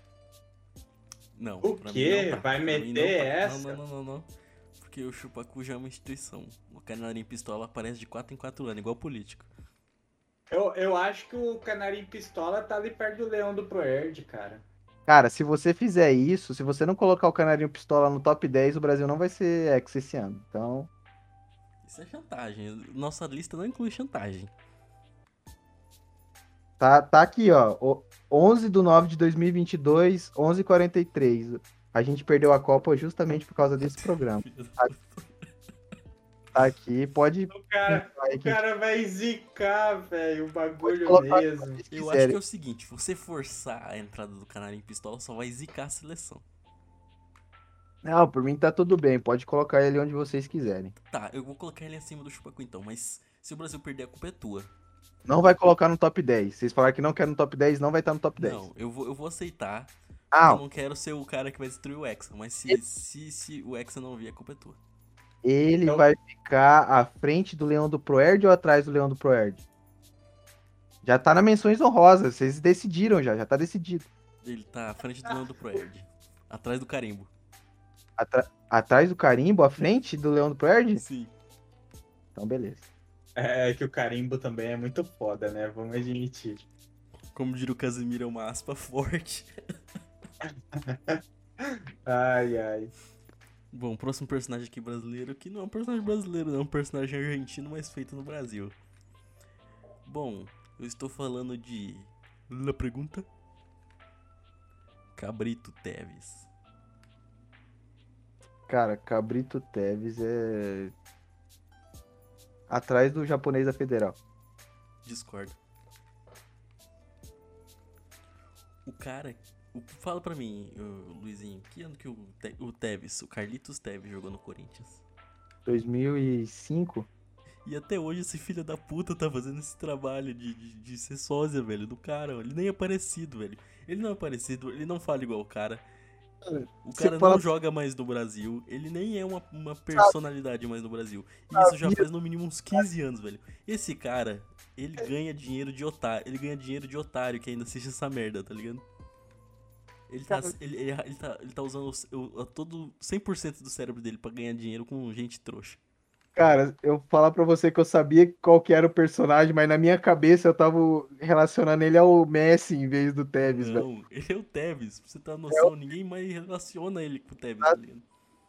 Não. O quê? não tá. Vai Pra meter não tá. essa? Não, não, não, não, não. Porque o Chupacu já é uma instituição. O Canarinho Pistola aparece de 4 em 4 anos, igual político. Eu, eu acho que o Canarinho Pistola tá ali perto do Leão do Proerd, cara. Cara, se você fizer isso, se você não colocar o Canarinho Pistola no top 10, o Brasil não vai ser ex esse ano. Então, Isso é chantagem. Nossa lista não inclui chantagem. tá, tá aqui, ó. o- 11 de 9 de 2022, 11h43. A gente perdeu a Copa justamente por causa desse programa. *laughs* Tá aqui, pode. O cara, Aí o que- cara vai zicar, velho, o bagulho mesmo. Eu acho que é o seguinte, você forçar a entrada do Canarinho Pistola só vai zicar a seleção. Não, por mim tá tudo bem. Pode colocar ele onde vocês quiserem. Tá, eu vou colocar ele acima do Chupacu então, mas se o Brasil perder a culpa é tua. Não vai colocar no top 10. Vocês falaram que não quer no top 10, não vai estar no top 10. Não, eu vou, eu vou aceitar. Ah, Eu não quero ser o cara que vai destruir o Hexa, mas se, se, se o Hexa não vir, a culpa é tua. Ele Então- vai ficar à frente do Leão do Proerd ou atrás do Leão do Proerd? Já tá na menções honrosas. Vocês decidiram já, já tá decidido. Ele tá à frente do Leão do Proerd. Atrás do carimbo. Atra- Atrás do carimbo, à frente do Leão do Proerd? Sim. Então, beleza. É que o carimbo também é muito foda, né? Vamos admitir. Como diria o Casemiro, é uma aspa forte. *laughs* Ai, ai. Bom, próximo personagem aqui brasileiro, que não é um personagem brasileiro, não é um personagem argentino, mas feito no Brasil. Bom, eu estou falando de. La pergunta? Cabrito Teves. Cara, Cabrito Teves é. Atrás do japonês da Federal. Discordo. O cara. O, fala pra mim, Luizinho, que ano que o, Te- o Teves, o Carlitos Teves jogou no Corinthians? 2005? E até hoje esse filho da puta tá fazendo esse trabalho de, de, de ser sósia, velho, do cara. Ele nem é parecido, velho. Ele não é parecido, ele não fala igual o cara. O Você cara fala- não joga mais no Brasil. Ele nem é uma, uma personalidade mais no Brasil. E isso já faz no mínimo uns 15 anos, velho. Esse cara, ele ganha dinheiro de otário. Ele ganha dinheiro de otário que ainda assiste essa merda, tá ligado? Ele tá, ele, ele, ele tá, ele tá usando o, o- todo 100% do cérebro dele pra ganhar dinheiro com gente trouxa. Cara, eu vou falar pra você que eu sabia qual que era o personagem, mas na minha cabeça eu tava relacionando ele ao Messi em vez do Tevez, velho. Não, *laughs* ele é o Tevez. Pra você ter uma noção, ninguém mais relaciona ele com o Tevez, tá ligado?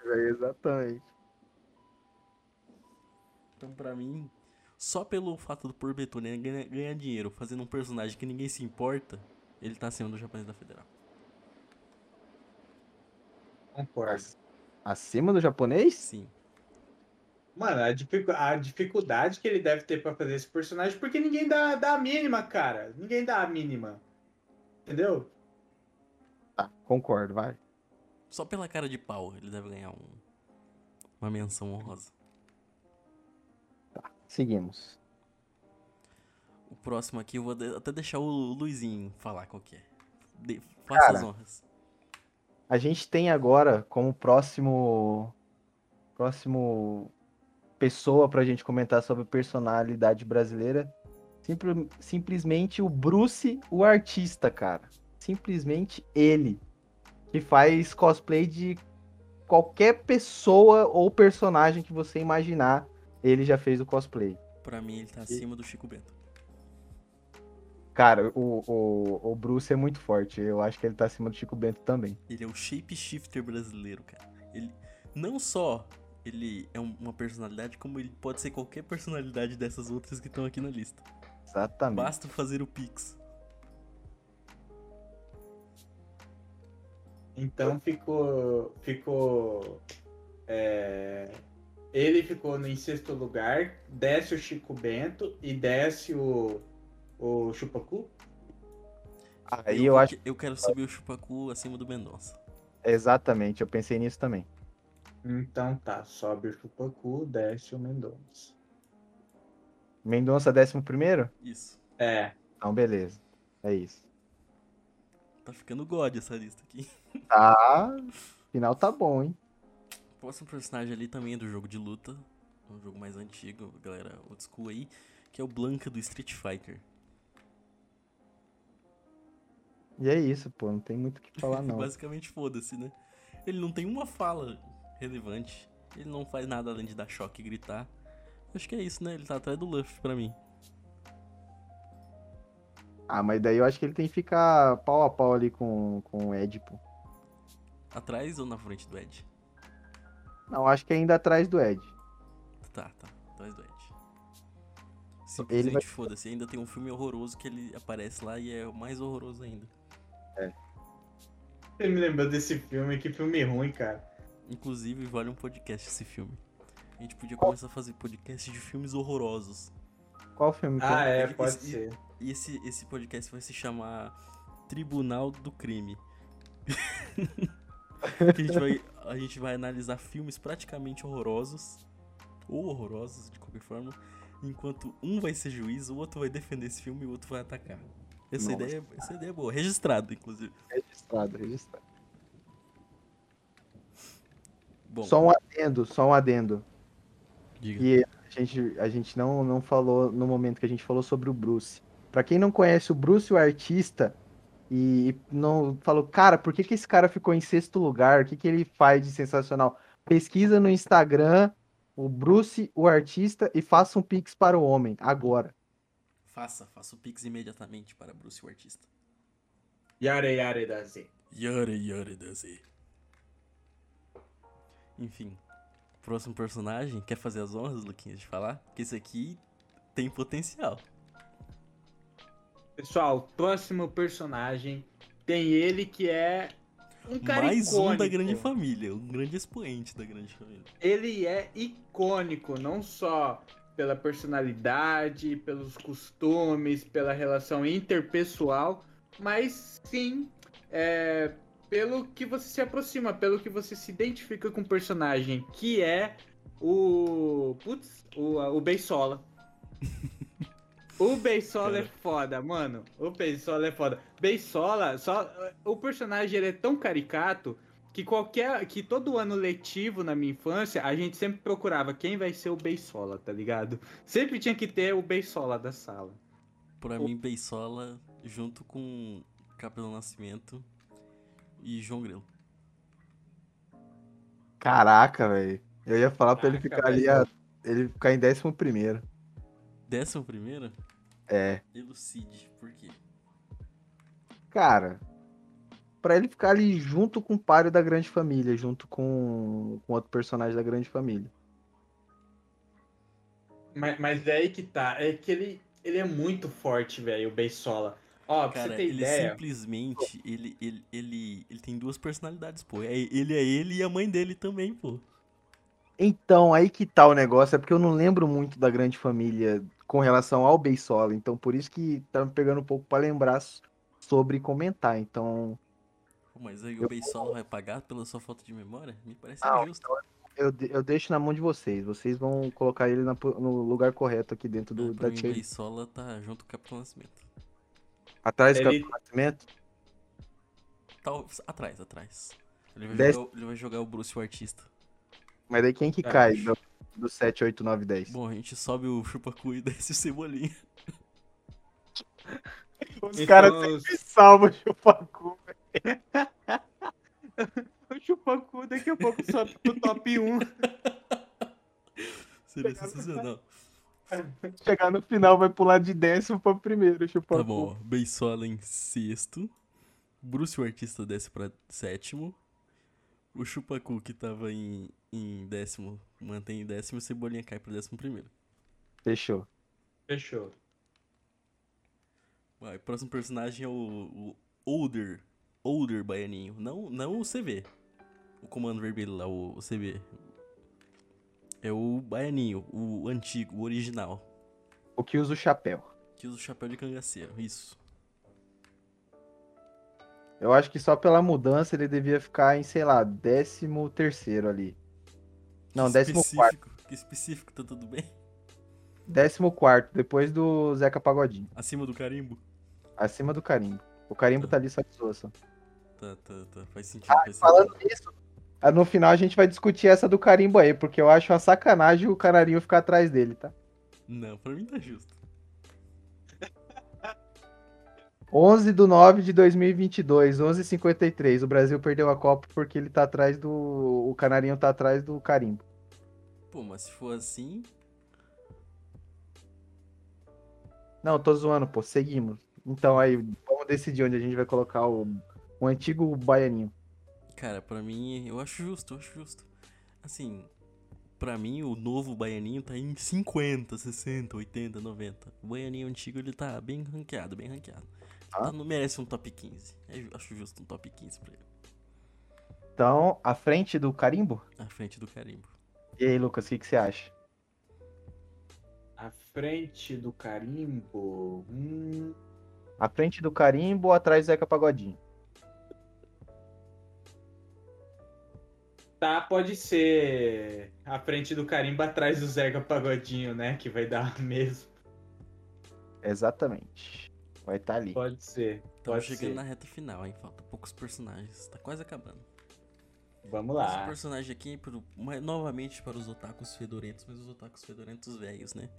velho, Exatamente. Então, pra mim, só pelo fato do Porbettone ganhar, ganhar dinheiro fazendo um personagem que ninguém se importa, ele tá acima do japonês da Federal. Concordo. Acima do japonês? Sim. Mano, a, dificu- a dificuldade que ele deve ter pra fazer esse personagem, porque ninguém dá, dá a mínima, cara. Ninguém dá a mínima. Entendeu? Tá, concordo, vai. Só pela cara de pau ele deve ganhar um, uma menção honrosa. Seguimos. O próximo aqui eu vou até deixar o Luizinho falar qual que é. De- faça Cara. as honras. A gente tem agora como próximo próximo pessoa pra gente comentar sobre personalidade brasileira, simplesmente o Bruce, o artista, cara. Simplesmente ele que faz cosplay de qualquer pessoa ou personagem que você imaginar, ele já fez o cosplay. Pra mim ele tá acima do Chico Bento. Cara, o, o, o Bruce é muito forte. Eu acho que ele tá acima do Chico Bento também. Ele é o shapeshifter brasileiro, cara. Ele não só ele é um- uma personalidade, como ele pode ser qualquer personalidade dessas outras que estão aqui na lista. Exatamente. Basta fazer o Pix. Então ficou. Ficou. é, ele ficou no- em sexto lugar, desce o Chico Bento e desce o. O Chupacu. Aí eu acho. Eu quero subir o Chupacu acima do Mendonça. Exatamente, eu pensei nisso também. Então tá, sobe o Chupacu, desce o Mendonça. Mendonça, décimo primeiro? Isso. É. Então, beleza. É isso. Tá ficando God essa lista aqui. *laughs* Tá. Final tá bom, hein? O próximo personagem ali também é do jogo de luta. Um jogo mais antigo, galera old school aí. Que é o Blanca do Street Fighter. E é isso, pô. Não tem muito o que falar, *laughs* não. Basicamente foda-se, né? Ele não tem uma fala relevante. Ele não faz nada além de dar choque e gritar. Acho que é isso, né? Ele tá atrás do Luffy pra mim. Ah, mas daí eu acho que ele tem que ficar pau a pau ali com, com o Ed, pô. Atrás ou na frente do Ed? Não, acho que ainda atrás do Ed. Tá, tá. Atrás do Ed. Simplesmente vai- foda-se. Ainda tem um filme horroroso que ele aparece lá e é o mais horroroso ainda. Você me lembrou desse filme, que filme ruim, cara. Inclusive, vale um podcast esse filme. A gente podia começar a fazer podcast de filmes horrorosos. Qual filme que Ah, é, pode esse- ser. E esse, esse podcast vai se chamar Tribunal do Crime. *laughs* que a, gente vai, a gente vai analisar filmes praticamente horrorosos, ou horrorosos de qualquer forma, enquanto um vai ser juiz, o outro vai defender esse filme e o outro vai atacar. Essa Nossa. ideia, essa ideia é boa, registrado, inclusive. Registrado, registrado. Bom, Só um adendo, só um adendo. diga. E a gente, a gente não, não falou no momento que a gente falou sobre o Bruce. Pra quem não conhece o Bruce, o artista, e não falou, cara, por que, que esse cara ficou em sexto lugar? O que, que ele faz de sensacional? Pesquisa no Instagram o Bruce, o artista, e faça um pix para o homem, agora. Faça, faça o Pix imediatamente para Bruce, o artista. Yare Yare da Z. Yare Yare Daze. Enfim, próximo personagem, quer fazer as honras, Luquinhas, de falar? Porque esse aqui tem potencial. Pessoal, próximo personagem tem ele que é um cara Mais um da icônico. grande família, um grande expoente da grande família. Ele é icônico, não só pela personalidade, pelos costumes, pela relação interpessoal, mas sim é, pelo que você se aproxima, pelo que você se identifica com o personagem, que é o. Putz, o, o Beisola. *laughs* O Beisola é foda, mano. O Beisola é foda. Beisola, só o personagem ele é tão caricato que qualquer que todo ano letivo na minha infância, a gente sempre procurava quem vai ser o Beisola, tá ligado? Sempre tinha que ter o Beisola da sala. Pra mim, Beisola, junto com Capitão Nascimento e João Grilo. Caraca, velho. Eu ia falar pra ele ficar ali, a- ele ficar em décimo primeiro. Décimo primeiro? É. Elucide, por quê? Cara, pra ele ficar ali junto com o páreo da grande família, junto com, com outro personagem da grande família. Mas, mas é aí que tá, é que ele, ele é muito forte, velho, o Beisola. Ó, pra Cara, você ter ele ideia, simplesmente, ele, ele, ele, ele tem duas personalidades, pô. É- Ele é ele e a mãe dele também, pô. Então, aí que tá o negócio, é porque eu não lembro muito da grande família com relação ao Beisola, então por isso que tá me pegando um pouco pra lembrar sobre comentar. Então, Mas aí o Beisola vai pagar pela sua falta de memória? Me parece Ah, injusto. eu, de- eu deixo na mão de vocês. Vocês vão colocar ele na no lugar correto aqui dentro do, Ah, da mim, o. Beisola tá junto com o Capitão Nascimento. Atrás do Ele- Capitão Nascimento? Tal, atrás, atrás. Ele vai, Dez- jogar, o- ele vai jogar o Bruce, o artista. Mas daí quem que Tá, cai do, do 7, 8, 9, 10? Bom, a gente sobe o Chupacu e *laughs* desce o Cebolinha. Os Então, caras sempre salvam o Chupacu. O Chupacu daqui a pouco sobe pro top 1. Seria sensacional. Chegar no final vai pular de décimo pra primeiro, Chupacu. Tá bom. Beisola em sexto. Bruce, o artista, desce pra sétimo. O Chupacu, que tava em, em décimo, mantém em décimo. E o Cebolinha cai pra décimo primeiro. Fechou. Fechou. Vai, próximo personagem é o, o Older. Older Baianinho. Não, não o CV. O comando vermelho lá, o, o CV. É o Baianinho, o antigo, o original. O que usa o chapéu. Que usa o chapéu de cangaceiro. Isso. Eu acho que só pela mudança ele devia ficar em, sei lá, décimo terceiro ali. Não, Que décimo quarto. Que específico, tá tudo bem? Décimo quarto, depois do Zeca Pagodinho. Acima do carimbo? Acima do carimbo. O carimbo tá ali só de zoação. Tá, tá, tá. Faz sentido, faz sentido. Falando nisso, ah, no final a gente vai discutir essa do carimbo aí, porque eu acho uma sacanagem o canarinho ficar atrás dele, tá? Não, pra mim tá justo. 11 de 9 de 2022, 11h53. O Brasil perdeu a Copa porque ele tá atrás do. O canarinho tá atrás do carimbo. Pô, mas se for assim. Não, tô zoando, pô. Seguimos. Então aí, vamos decidir onde a gente vai colocar o, o antigo baianinho. Cara, pra mim, eu acho justo, eu acho justo. Assim, pra mim, o novo Baianinho tá em 50, 60, 80, 90. O Baianinho antigo, ele tá bem ranqueado, bem ranqueado. Tá, não merece um top 15. Eu acho justo um top 15 pra ele. Então, à frente do carimbo? À frente do carimbo. E aí, Lucas, o que, que você acha? À frente do carimbo. Hum, À frente do carimbo ou atrás do Zeca Pagodinho? Tá, pode ser à frente do carimbo atrás do Zeca Pagodinho, né? Que vai dar *laughs* mesmo. Exatamente. Vai estar ali. Pode ser. Estamos Pode chegando ser. na reta final, hein? Falta poucos personagens. Tá quase acabando. Vamos Esse lá. personagem aqui, pro- mas novamente para os otakus fedorentos, mas os otakus fedorentos velhos, né?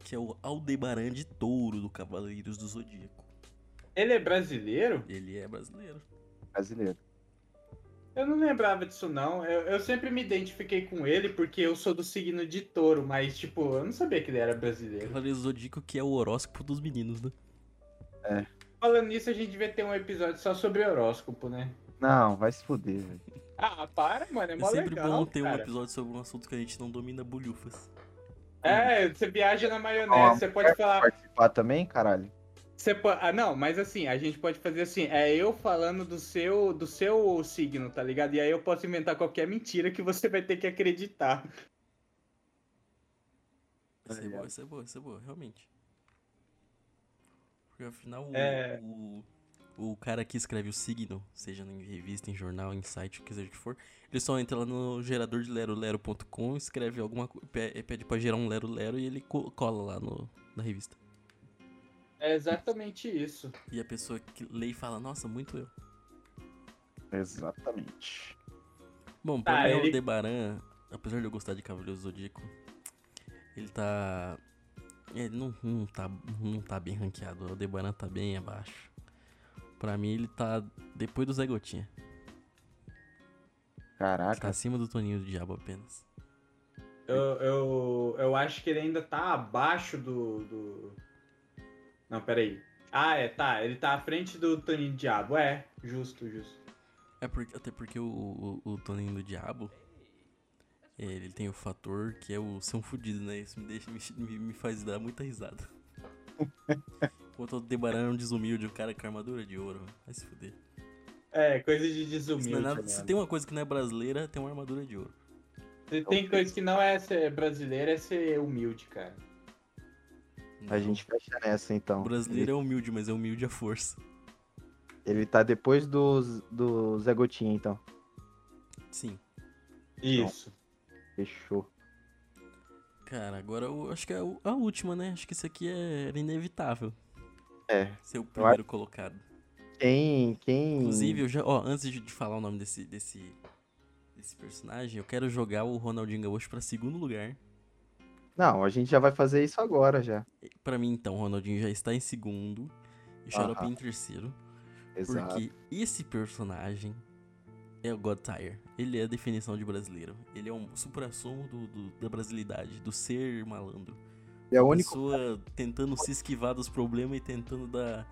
Que é o Aldebaran de Touro do Cavaleiros do Zodíaco. Ele é brasileiro? Ele é brasileiro. Brasileiro. Eu não lembrava disso, não. Eu, eu sempre me identifiquei com ele porque eu sou do signo de touro, mas, tipo, eu não sabia que ele era brasileiro. Cavaleiros do Zodíaco que é o horóscopo dos meninos, né? Falando nisso, a gente devia ter um episódio só sobre horóscopo, né? Não, vai se fuder, velho. Ah, para, mano, é É mó sempre legal, bom ter um cara. episódio sobre um assunto que a gente não domina bulhufas. É, você viaja na maionese, Ó, você pode falar... Participar também, caralho? Você po- Ah, não, mas assim, a gente pode fazer assim, é eu falando do seu, do seu signo, tá ligado? E aí eu posso inventar qualquer mentira que você vai ter que acreditar. Isso é boa, isso é boa, isso é boa, realmente. Porque afinal, o, É. o, o cara que escreve o signo, seja em revista, em jornal, em site, o que seja que for, ele só entra lá no gerador de lerolero.com, escreve alguma coisa, pede pra gerar um lero lero e ele co- cola lá no, na revista. É exatamente isso. E a pessoa que lê e fala, nossa, muito eu. Exatamente. Bom, pra Tá, mim, ele- o Debaran, apesar de eu gostar de Cavaleiros do Zodíaco, ele tá. Ele não, não, tá, não tá bem ranqueado. O Debaran tá bem abaixo. Pra mim, ele tá depois do Zé Gotinha. Ele tá Caraca. acima do Toninho do Diabo apenas. Eu, eu, eu acho que ele ainda tá abaixo do, do. Não, peraí. Ah, é, tá. Ele tá à frente do Toninho Diabo. É, justo, justo. É porque, até porque o, o, o Toninho do Diabo. Ele tem o fator que é o ser um fudido, né? Isso me, deixa, me, me faz dar muita risada. *laughs* Enquanto o Debaran é um desumilde, o cara com armadura de ouro. Vai se fuder. É, coisa de não é desumilde. nada- se mesmo. tem uma coisa que não é brasileira, tem uma armadura de ouro. Se tem coisa que não é ser brasileiro, é ser humilde, cara. A gente fecha nessa, então. O brasileiro é humilde, mas é humilde à força. Ele tá depois do, do Zé Gotinha, então. Sim. Isso. Fechou. Cara, agora eu acho que é a última, né? Acho que isso aqui é, era inevitável. É. Ser o primeiro colocado. Quem. quem... Inclusive, eu já, ó, antes de de falar o nome desse, desse, desse personagem, eu quero jogar o Ronaldinho Gaúcho pra segundo lugar. Não, a gente já vai fazer isso agora já. Pra mim, então, Ronaldinho já está em segundo e Xarope em terceiro. Exato. Porque esse personagem é o God Tire. Ele é a definição de brasileiro. Ele é um supra-sumo da brasilidade, do ser malandro. É o Uma único. pessoa tentando se esquivar dos problemas e tentando dar,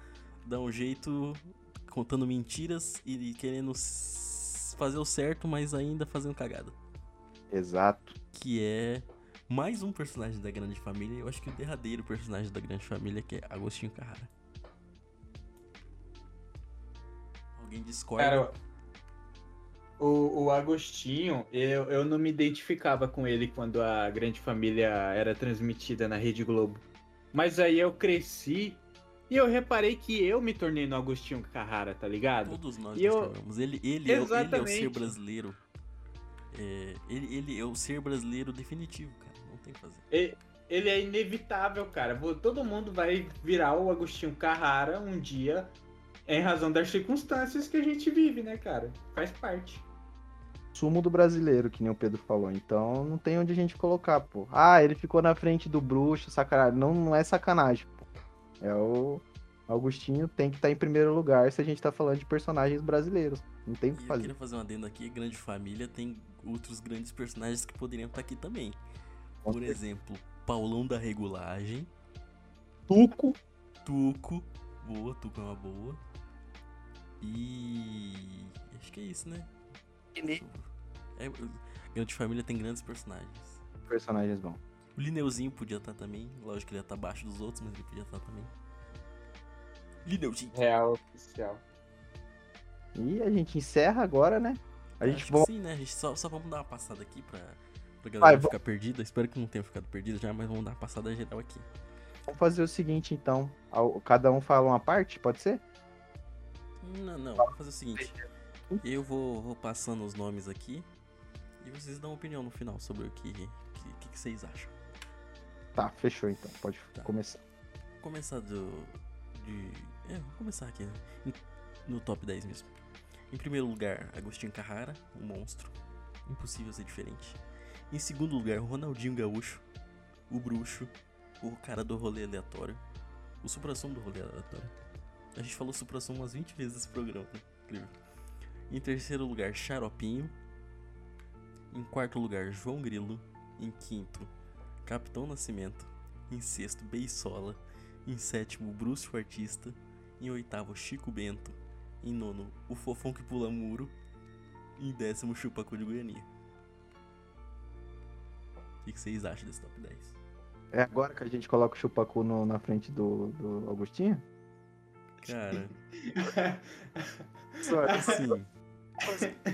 dar um jeito, contando mentiras e querendo fazer o certo, mas ainda fazendo cagada. Exato. Que é mais um personagem da Grande Família. Eu acho que o derradeiro personagem da Grande Família, que é Agostinho Carrara. Alguém discorda? Cara, o, o Agostinho, eu, eu não me identificava com ele quando a Grande Família era transmitida na Rede Globo. Mas aí eu cresci e eu reparei que eu me tornei no Agostinho Carrara, tá ligado? Todos nós E eu-. Ele, ele, é, o- ele é o ser brasileiro. É, ele, ele é o ser brasileiro definitivo, tem que fazer. E- Ele é inevitável, cara. Todo mundo vai virar o Agostinho Carrara um dia em razão das circunstâncias que a gente vive, né, cara? Faz parte. Sumo do brasileiro, que nem o Pedro falou. Então não tem onde a gente colocar, pô. Ah, ele ficou na frente do bruxo, sacanagem. Não, não é sacanagem, pô. É o. Augustinho tem que estar em primeiro lugar se a gente tá falando de personagens brasileiros. Não tem o que eu fazer. queria fazer um adendo aqui, Grande Família tem outros grandes personagens que poderiam estar aqui também. Por exemplo, Paulão da Regulagem, Tuco. Tuco, boa, Tuco é uma boa. E acho que é isso, né? É, Grande Família tem grandes personagens. Personagens bons. O Lineuzinho podia estar também, lógico que ele ia estar abaixo dos outros, mas ele podia estar também. Lineuzinho. Real oficial. E a gente encerra agora, né? A gente Acho que volta. sim, né? A gente só, só vamos dar uma passada aqui pra, pra galera Vai, ficar perdida. Espero que não tenha ficado perdida já, mas vamos dar uma passada geral aqui. Vamos fazer o seguinte, então. Cada um fala uma parte, pode ser? Não, não, vamos fazer o seguinte. Eu vou, vou passando os nomes aqui e vocês dão opinião no final sobre o que, que, que, vocês acham. Tá, fechou então. Pode Tá. começar. Vou começar do. De. É, vou começar aqui, né? No top 10 mesmo. Em primeiro lugar, Agostinho Carrara, um monstro. Impossível ser diferente. Em segundo lugar, Ronaldinho Gaúcho, o bruxo, o cara do rolê aleatório. O supra-sumo do rolê aleatório. A gente falou supra-sumo umas 20 vezes nesse programa, né? Incrível. Em terceiro lugar, Xaropinho. Em quarto lugar, João Grilo. Em quinto, Capitão Nascimento. Em sexto, Beisola. Em sétimo, Bruce o Artista. Em oitavo, Chico Bento. Em nono, o Fofão que Pula Muro. Em décimo, Chupacu de Goiania. O que vocês acham desse top 10? É agora que a gente coloca o chupacu no- na frente do, do Augustinho? Cara, Só- assim.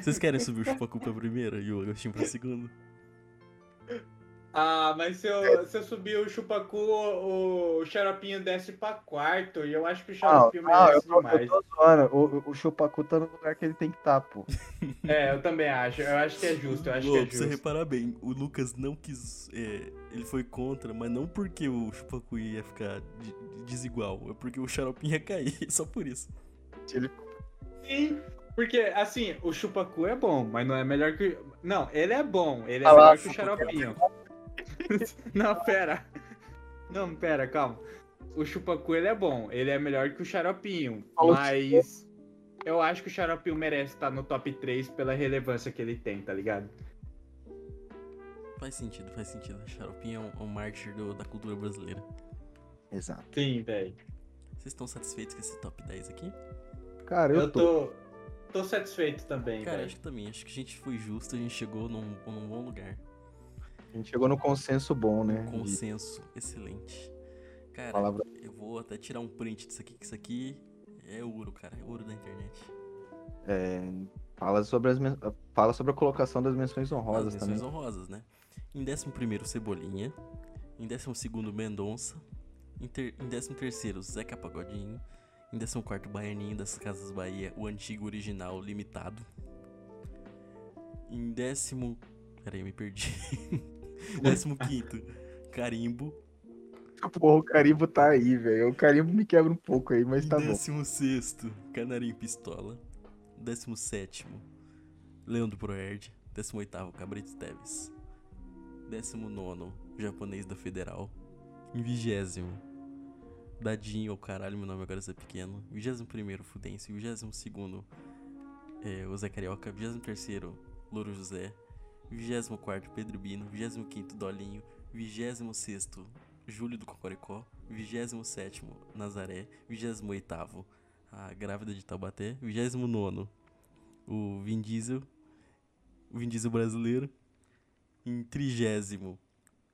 Vocês querem subir o Chupacu pra primeira e o Agostinho pra segunda? Ah, mas se eu, se eu subir o Chupacu, o, o Xaropinho desce pra quarto. E eu acho que o Não, Xaropinho não, eu merece tô, eu demais. tô zoando. O, o chupacu tá no lugar que ele tem que estar, pô. É, eu também acho. Eu acho que é justo. Eu acho que é pra você justo. reparar bem, o Lucas não quis. é, ele foi contra, mas não porque o Chupacu ia ficar de- de- desigual, é porque o Xaropinho ia cair, *laughs* só por isso. Ele Sim, porque assim, o Chupacu é bom, mas não é melhor que. Não, ele é bom, ele é Ah lá, melhor que o. Xaropinho. *laughs* não, pera. Não, pera, calma. O Chupacu ele é bom, ele é melhor que o Xaropinho, Falou mas eu acho que o Xaropinho merece estar no top 3 pela relevância que ele tem, tá ligado? Faz sentido, faz sentido. Xaropinho é um, é um mártir do- da cultura brasileira. Exato. Sim, velho. Vocês estão satisfeitos com esse top 10 aqui? Cara, eu, Eu tô. tô. tô satisfeito também, Cara, velho. acho que também. Acho que a gente foi justo, a gente chegou num, num bom lugar. A gente chegou no consenso bom, né? Consenso excelente. Cara, Palavra- eu vou até tirar um print disso aqui, que isso aqui é ouro, cara. É ouro da internet. É, Fala sobre, as Fala sobre a colocação das menções honrosas As menções também. honrosas, né? Em 11 Cebolinha. Em 12 Mendonça. Em, ter... em 13 Zeca Pagodinho. Em 14 Baianinho das Casas Bahia, o antigo original limitado. Em décimo. Peraí, me perdi. *laughs* *laughs* 15 Carimbo. Porra, o carimbo tá aí, velho. O carimbo me quebra um pouco aí, mas tá bom. 16 Canarinho Pistola. 17 Leandro Proerd. 18 Cabrito Teves. 19 Japonês da Federal. Em 20 Dadinho, ou caralho, meu nome agora é pequeno. 21 Fudense. 22 é, o Zé Carioca. 23 Louro José. 24 Pedro Bino. 25 Dolinho. 26 Júlio do Cocoricó. 27 Nazaré. 28 a Grávida de Taubaté. 29 o Vin Diesel. O Vin Diesel brasileiro. Em 30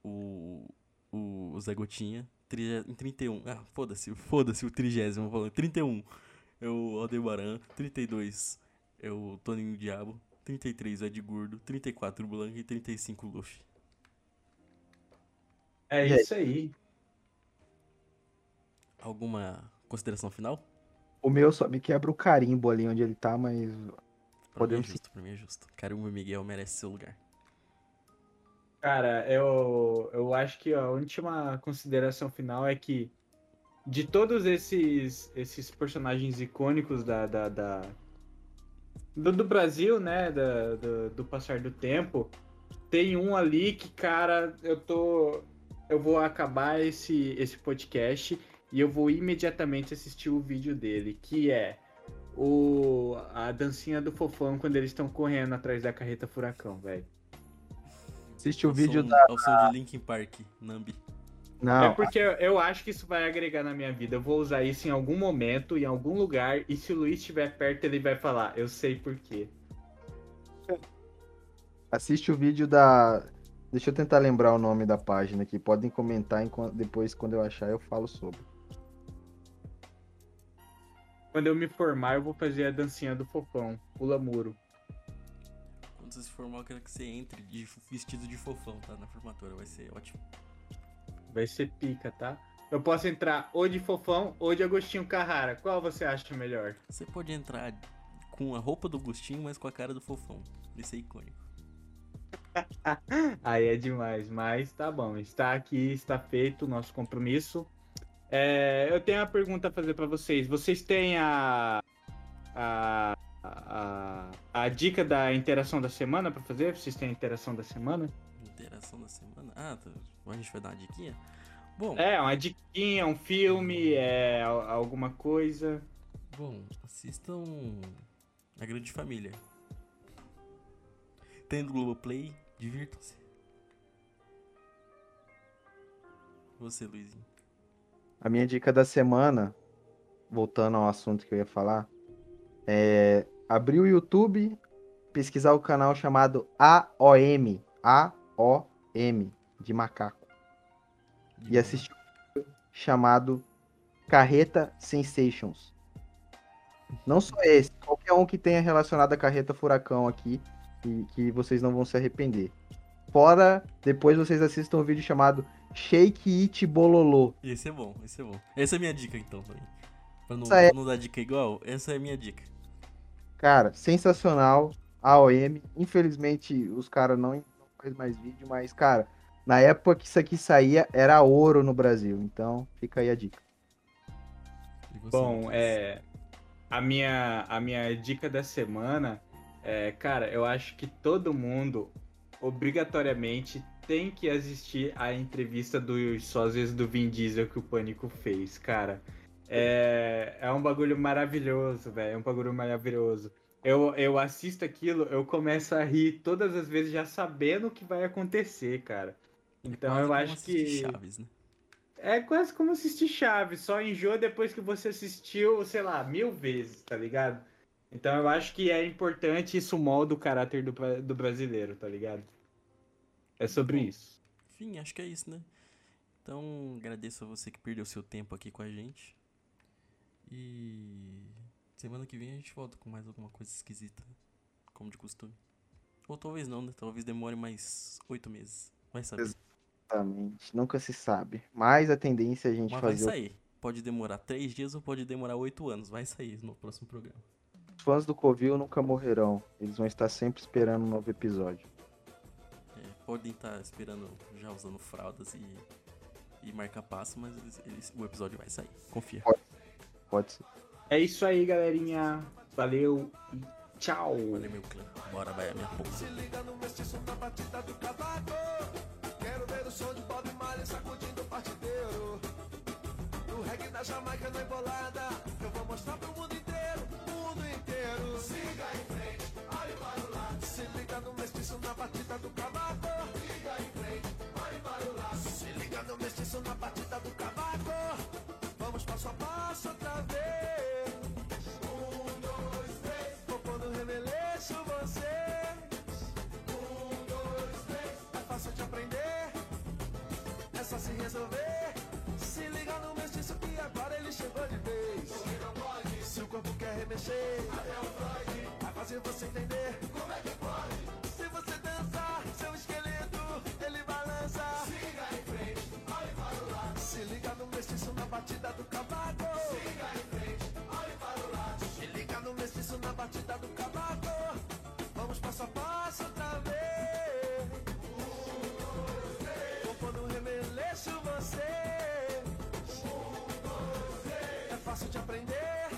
o, o, Zé Gotinha. Em 31. Ah, foda-se, foda-se o trigésimo. falando. 31 é o Aldebaran. 32 é o Toninho Diabo. 33 o Ed Gordo. 34 o Blanc e 35 o Luffy. É E isso aí. Alguma consideração final? O meu só me quebra o carimbo ali onde ele tá, mas. Pra mim é Podemos justo, pra mim é justo. Caramba, Miguel merece seu lugar. Cara, eu, eu acho que a última consideração final é que de todos esses, esses personagens icônicos da, da, da- do, do Brasil, né, da, do, do passar do tempo, tem um ali que, cara, eu tô. Eu vou acabar esse, esse podcast e eu vou imediatamente assistir o vídeo dele, que é o, a dancinha do fofão quando eles estão correndo atrás da carreta furacão, velho. Assiste o vídeo som- da. Ao som de Linkin Park, Nambi. Não, É porque eu, eu acho que isso vai agregar na minha vida. Eu vou usar isso em algum momento, em algum lugar, e se o Luiz estiver perto, ele vai falar, eu sei por quê. assiste o vídeo da. Deixa eu tentar lembrar o nome da página aqui. Podem comentar enquanto- depois, quando eu achar, eu falo sobre. Quando eu me formar, eu vou fazer a dancinha do fofão, pula muro. Quando você se formar, eu quero que você entre de vestido de fofão, tá? Na formatura, vai ser ótimo. Vai ser pica, tá? Eu posso entrar ou de fofão ou de Agostinho Carrara. Qual você acha melhor? Você pode entrar com a roupa do Agostinho, mas com a cara do fofão. Isso é icônico. *laughs* Aí é demais, mas tá bom. Está aqui, está feito o nosso compromisso. É, eu tenho uma pergunta a fazer pra vocês. Vocês têm a, a, a, a dica da interação da semana pra fazer? Vocês têm a interação da semana? Interação da semana. Ah, tá. a gente vai dar uma diquinha? Bom, É, uma diquinha, um filme, é, al- alguma coisa. bom, assistam A Grande Família. Tem no Globoplay, divirtam-se. Você, Luizinho. A minha dica da semana, voltando ao assunto que eu ia falar, é abrir o YouTube, pesquisar o canal chamado AOM, A-O-M, de macaco, e assistir um vídeo chamado Carreta Sensations. Não só esse, qualquer um que tenha relacionado a Carreta Furacão aqui, e que vocês não vão se arrepender. Fora, depois vocês assistam um vídeo chamado Shake It Bololô. Esse é bom, esse é bom. Essa é a minha dica então também. Pra não, é- pra não dar dica igual, essa é a minha dica. Cara, sensacional. AOM. Infelizmente, os caras não faz mais vídeo, mas, cara, na época que isso aqui saía, era ouro no Brasil. Então, fica aí a dica. Bom, é. A minha, a minha dica da semana é, cara, eu acho que todo mundo, obrigatoriamente, tem que assistir a entrevista dos sósias do Vin Diesel que o Pânico fez, cara. É, é um bagulho maravilhoso, velho. É um bagulho maravilhoso. Eu, eu assisto aquilo, eu começo a rir todas as vezes já sabendo o que vai acontecer, cara. Então Quase eu como acho assistir que. Chaves, né? É quase como assistir Chaves, só enjoa depois que você assistiu, sei lá, mil vezes, tá ligado? Então eu acho que é importante isso molda o caráter do, do brasileiro, tá ligado? É sobre isso. Enfim, acho que é isso, né? Então, agradeço a você que perdeu seu tempo aqui com a gente. E semana que vem a gente volta com mais alguma coisa esquisita. como de costume. Ou talvez não, né? Talvez demore mais oito meses. Vai saber. Exatamente. Nunca se sabe. Mas a tendência é a gente Mas vai fazer. o- sair. Pode demorar três dias ou pode demorar oito anos. Vai sair no próximo programa. Os fãs do Covil nunca morrerão. Eles vão estar sempre esperando um novo episódio. É, podem estar esperando, já usando fraldas e, e marca-passo, mas eles- eles- o episódio vai sair. Confia. Pode ser. É isso aí, galerinha. Valeu e tchau. Valeu, meu clã. Bora, vai a minha porra. Se liga no mestiço na batida do cavaco. Quero ver o som de Bob Marley sacudindo o partideiro. No reggae da Jamaica na embolada. Eu vou mostrar pro mundo inteiro, mundo inteiro. Siga em frente, olhe para o lado. Se liga no mestiço na batida do cavaco. Siga em frente, olhe para o lado. Se liga no mestiço na batida do cavaco. Fácil de aprender. É só se resolver. Se liga no mestiço que agora ele chegou de vez. Porque não pode. Se o corpo quer remexer. Até o Freud. Vai fazer você entender. Aprender.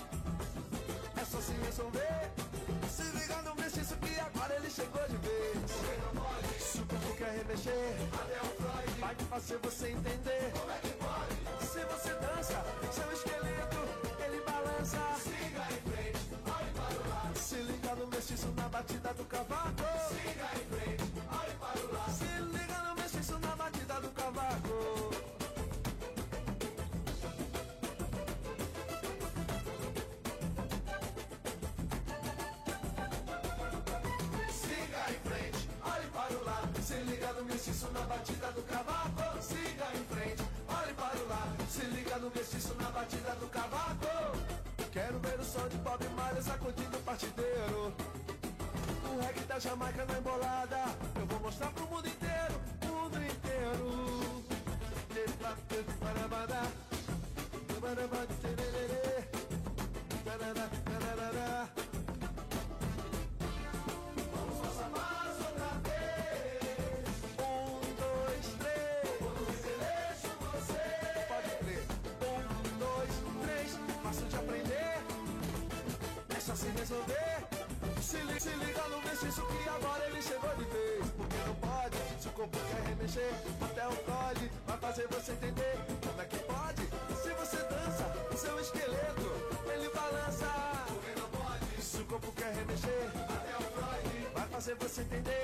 É só se resolver. Se liga no mestiço que agora ele chegou de vez. Se o corpo quer remexer, até o Freud vai fazer você entender. Jamaica na embolada. Eu vou mostrar pro mundo inteiro, mundo inteiro. Vamos passo a passo outra vez. Um, dois, três. Reveleixo você. Um, dois, três. Fácil de aprender. Só se resolver. Remexer, até o Freud vai fazer você entender. Como é que pode? Se você dança, o seu esqueleto ele balança. Porque não pode, se o corpo quer remexer, até o Freud vai fazer você entender.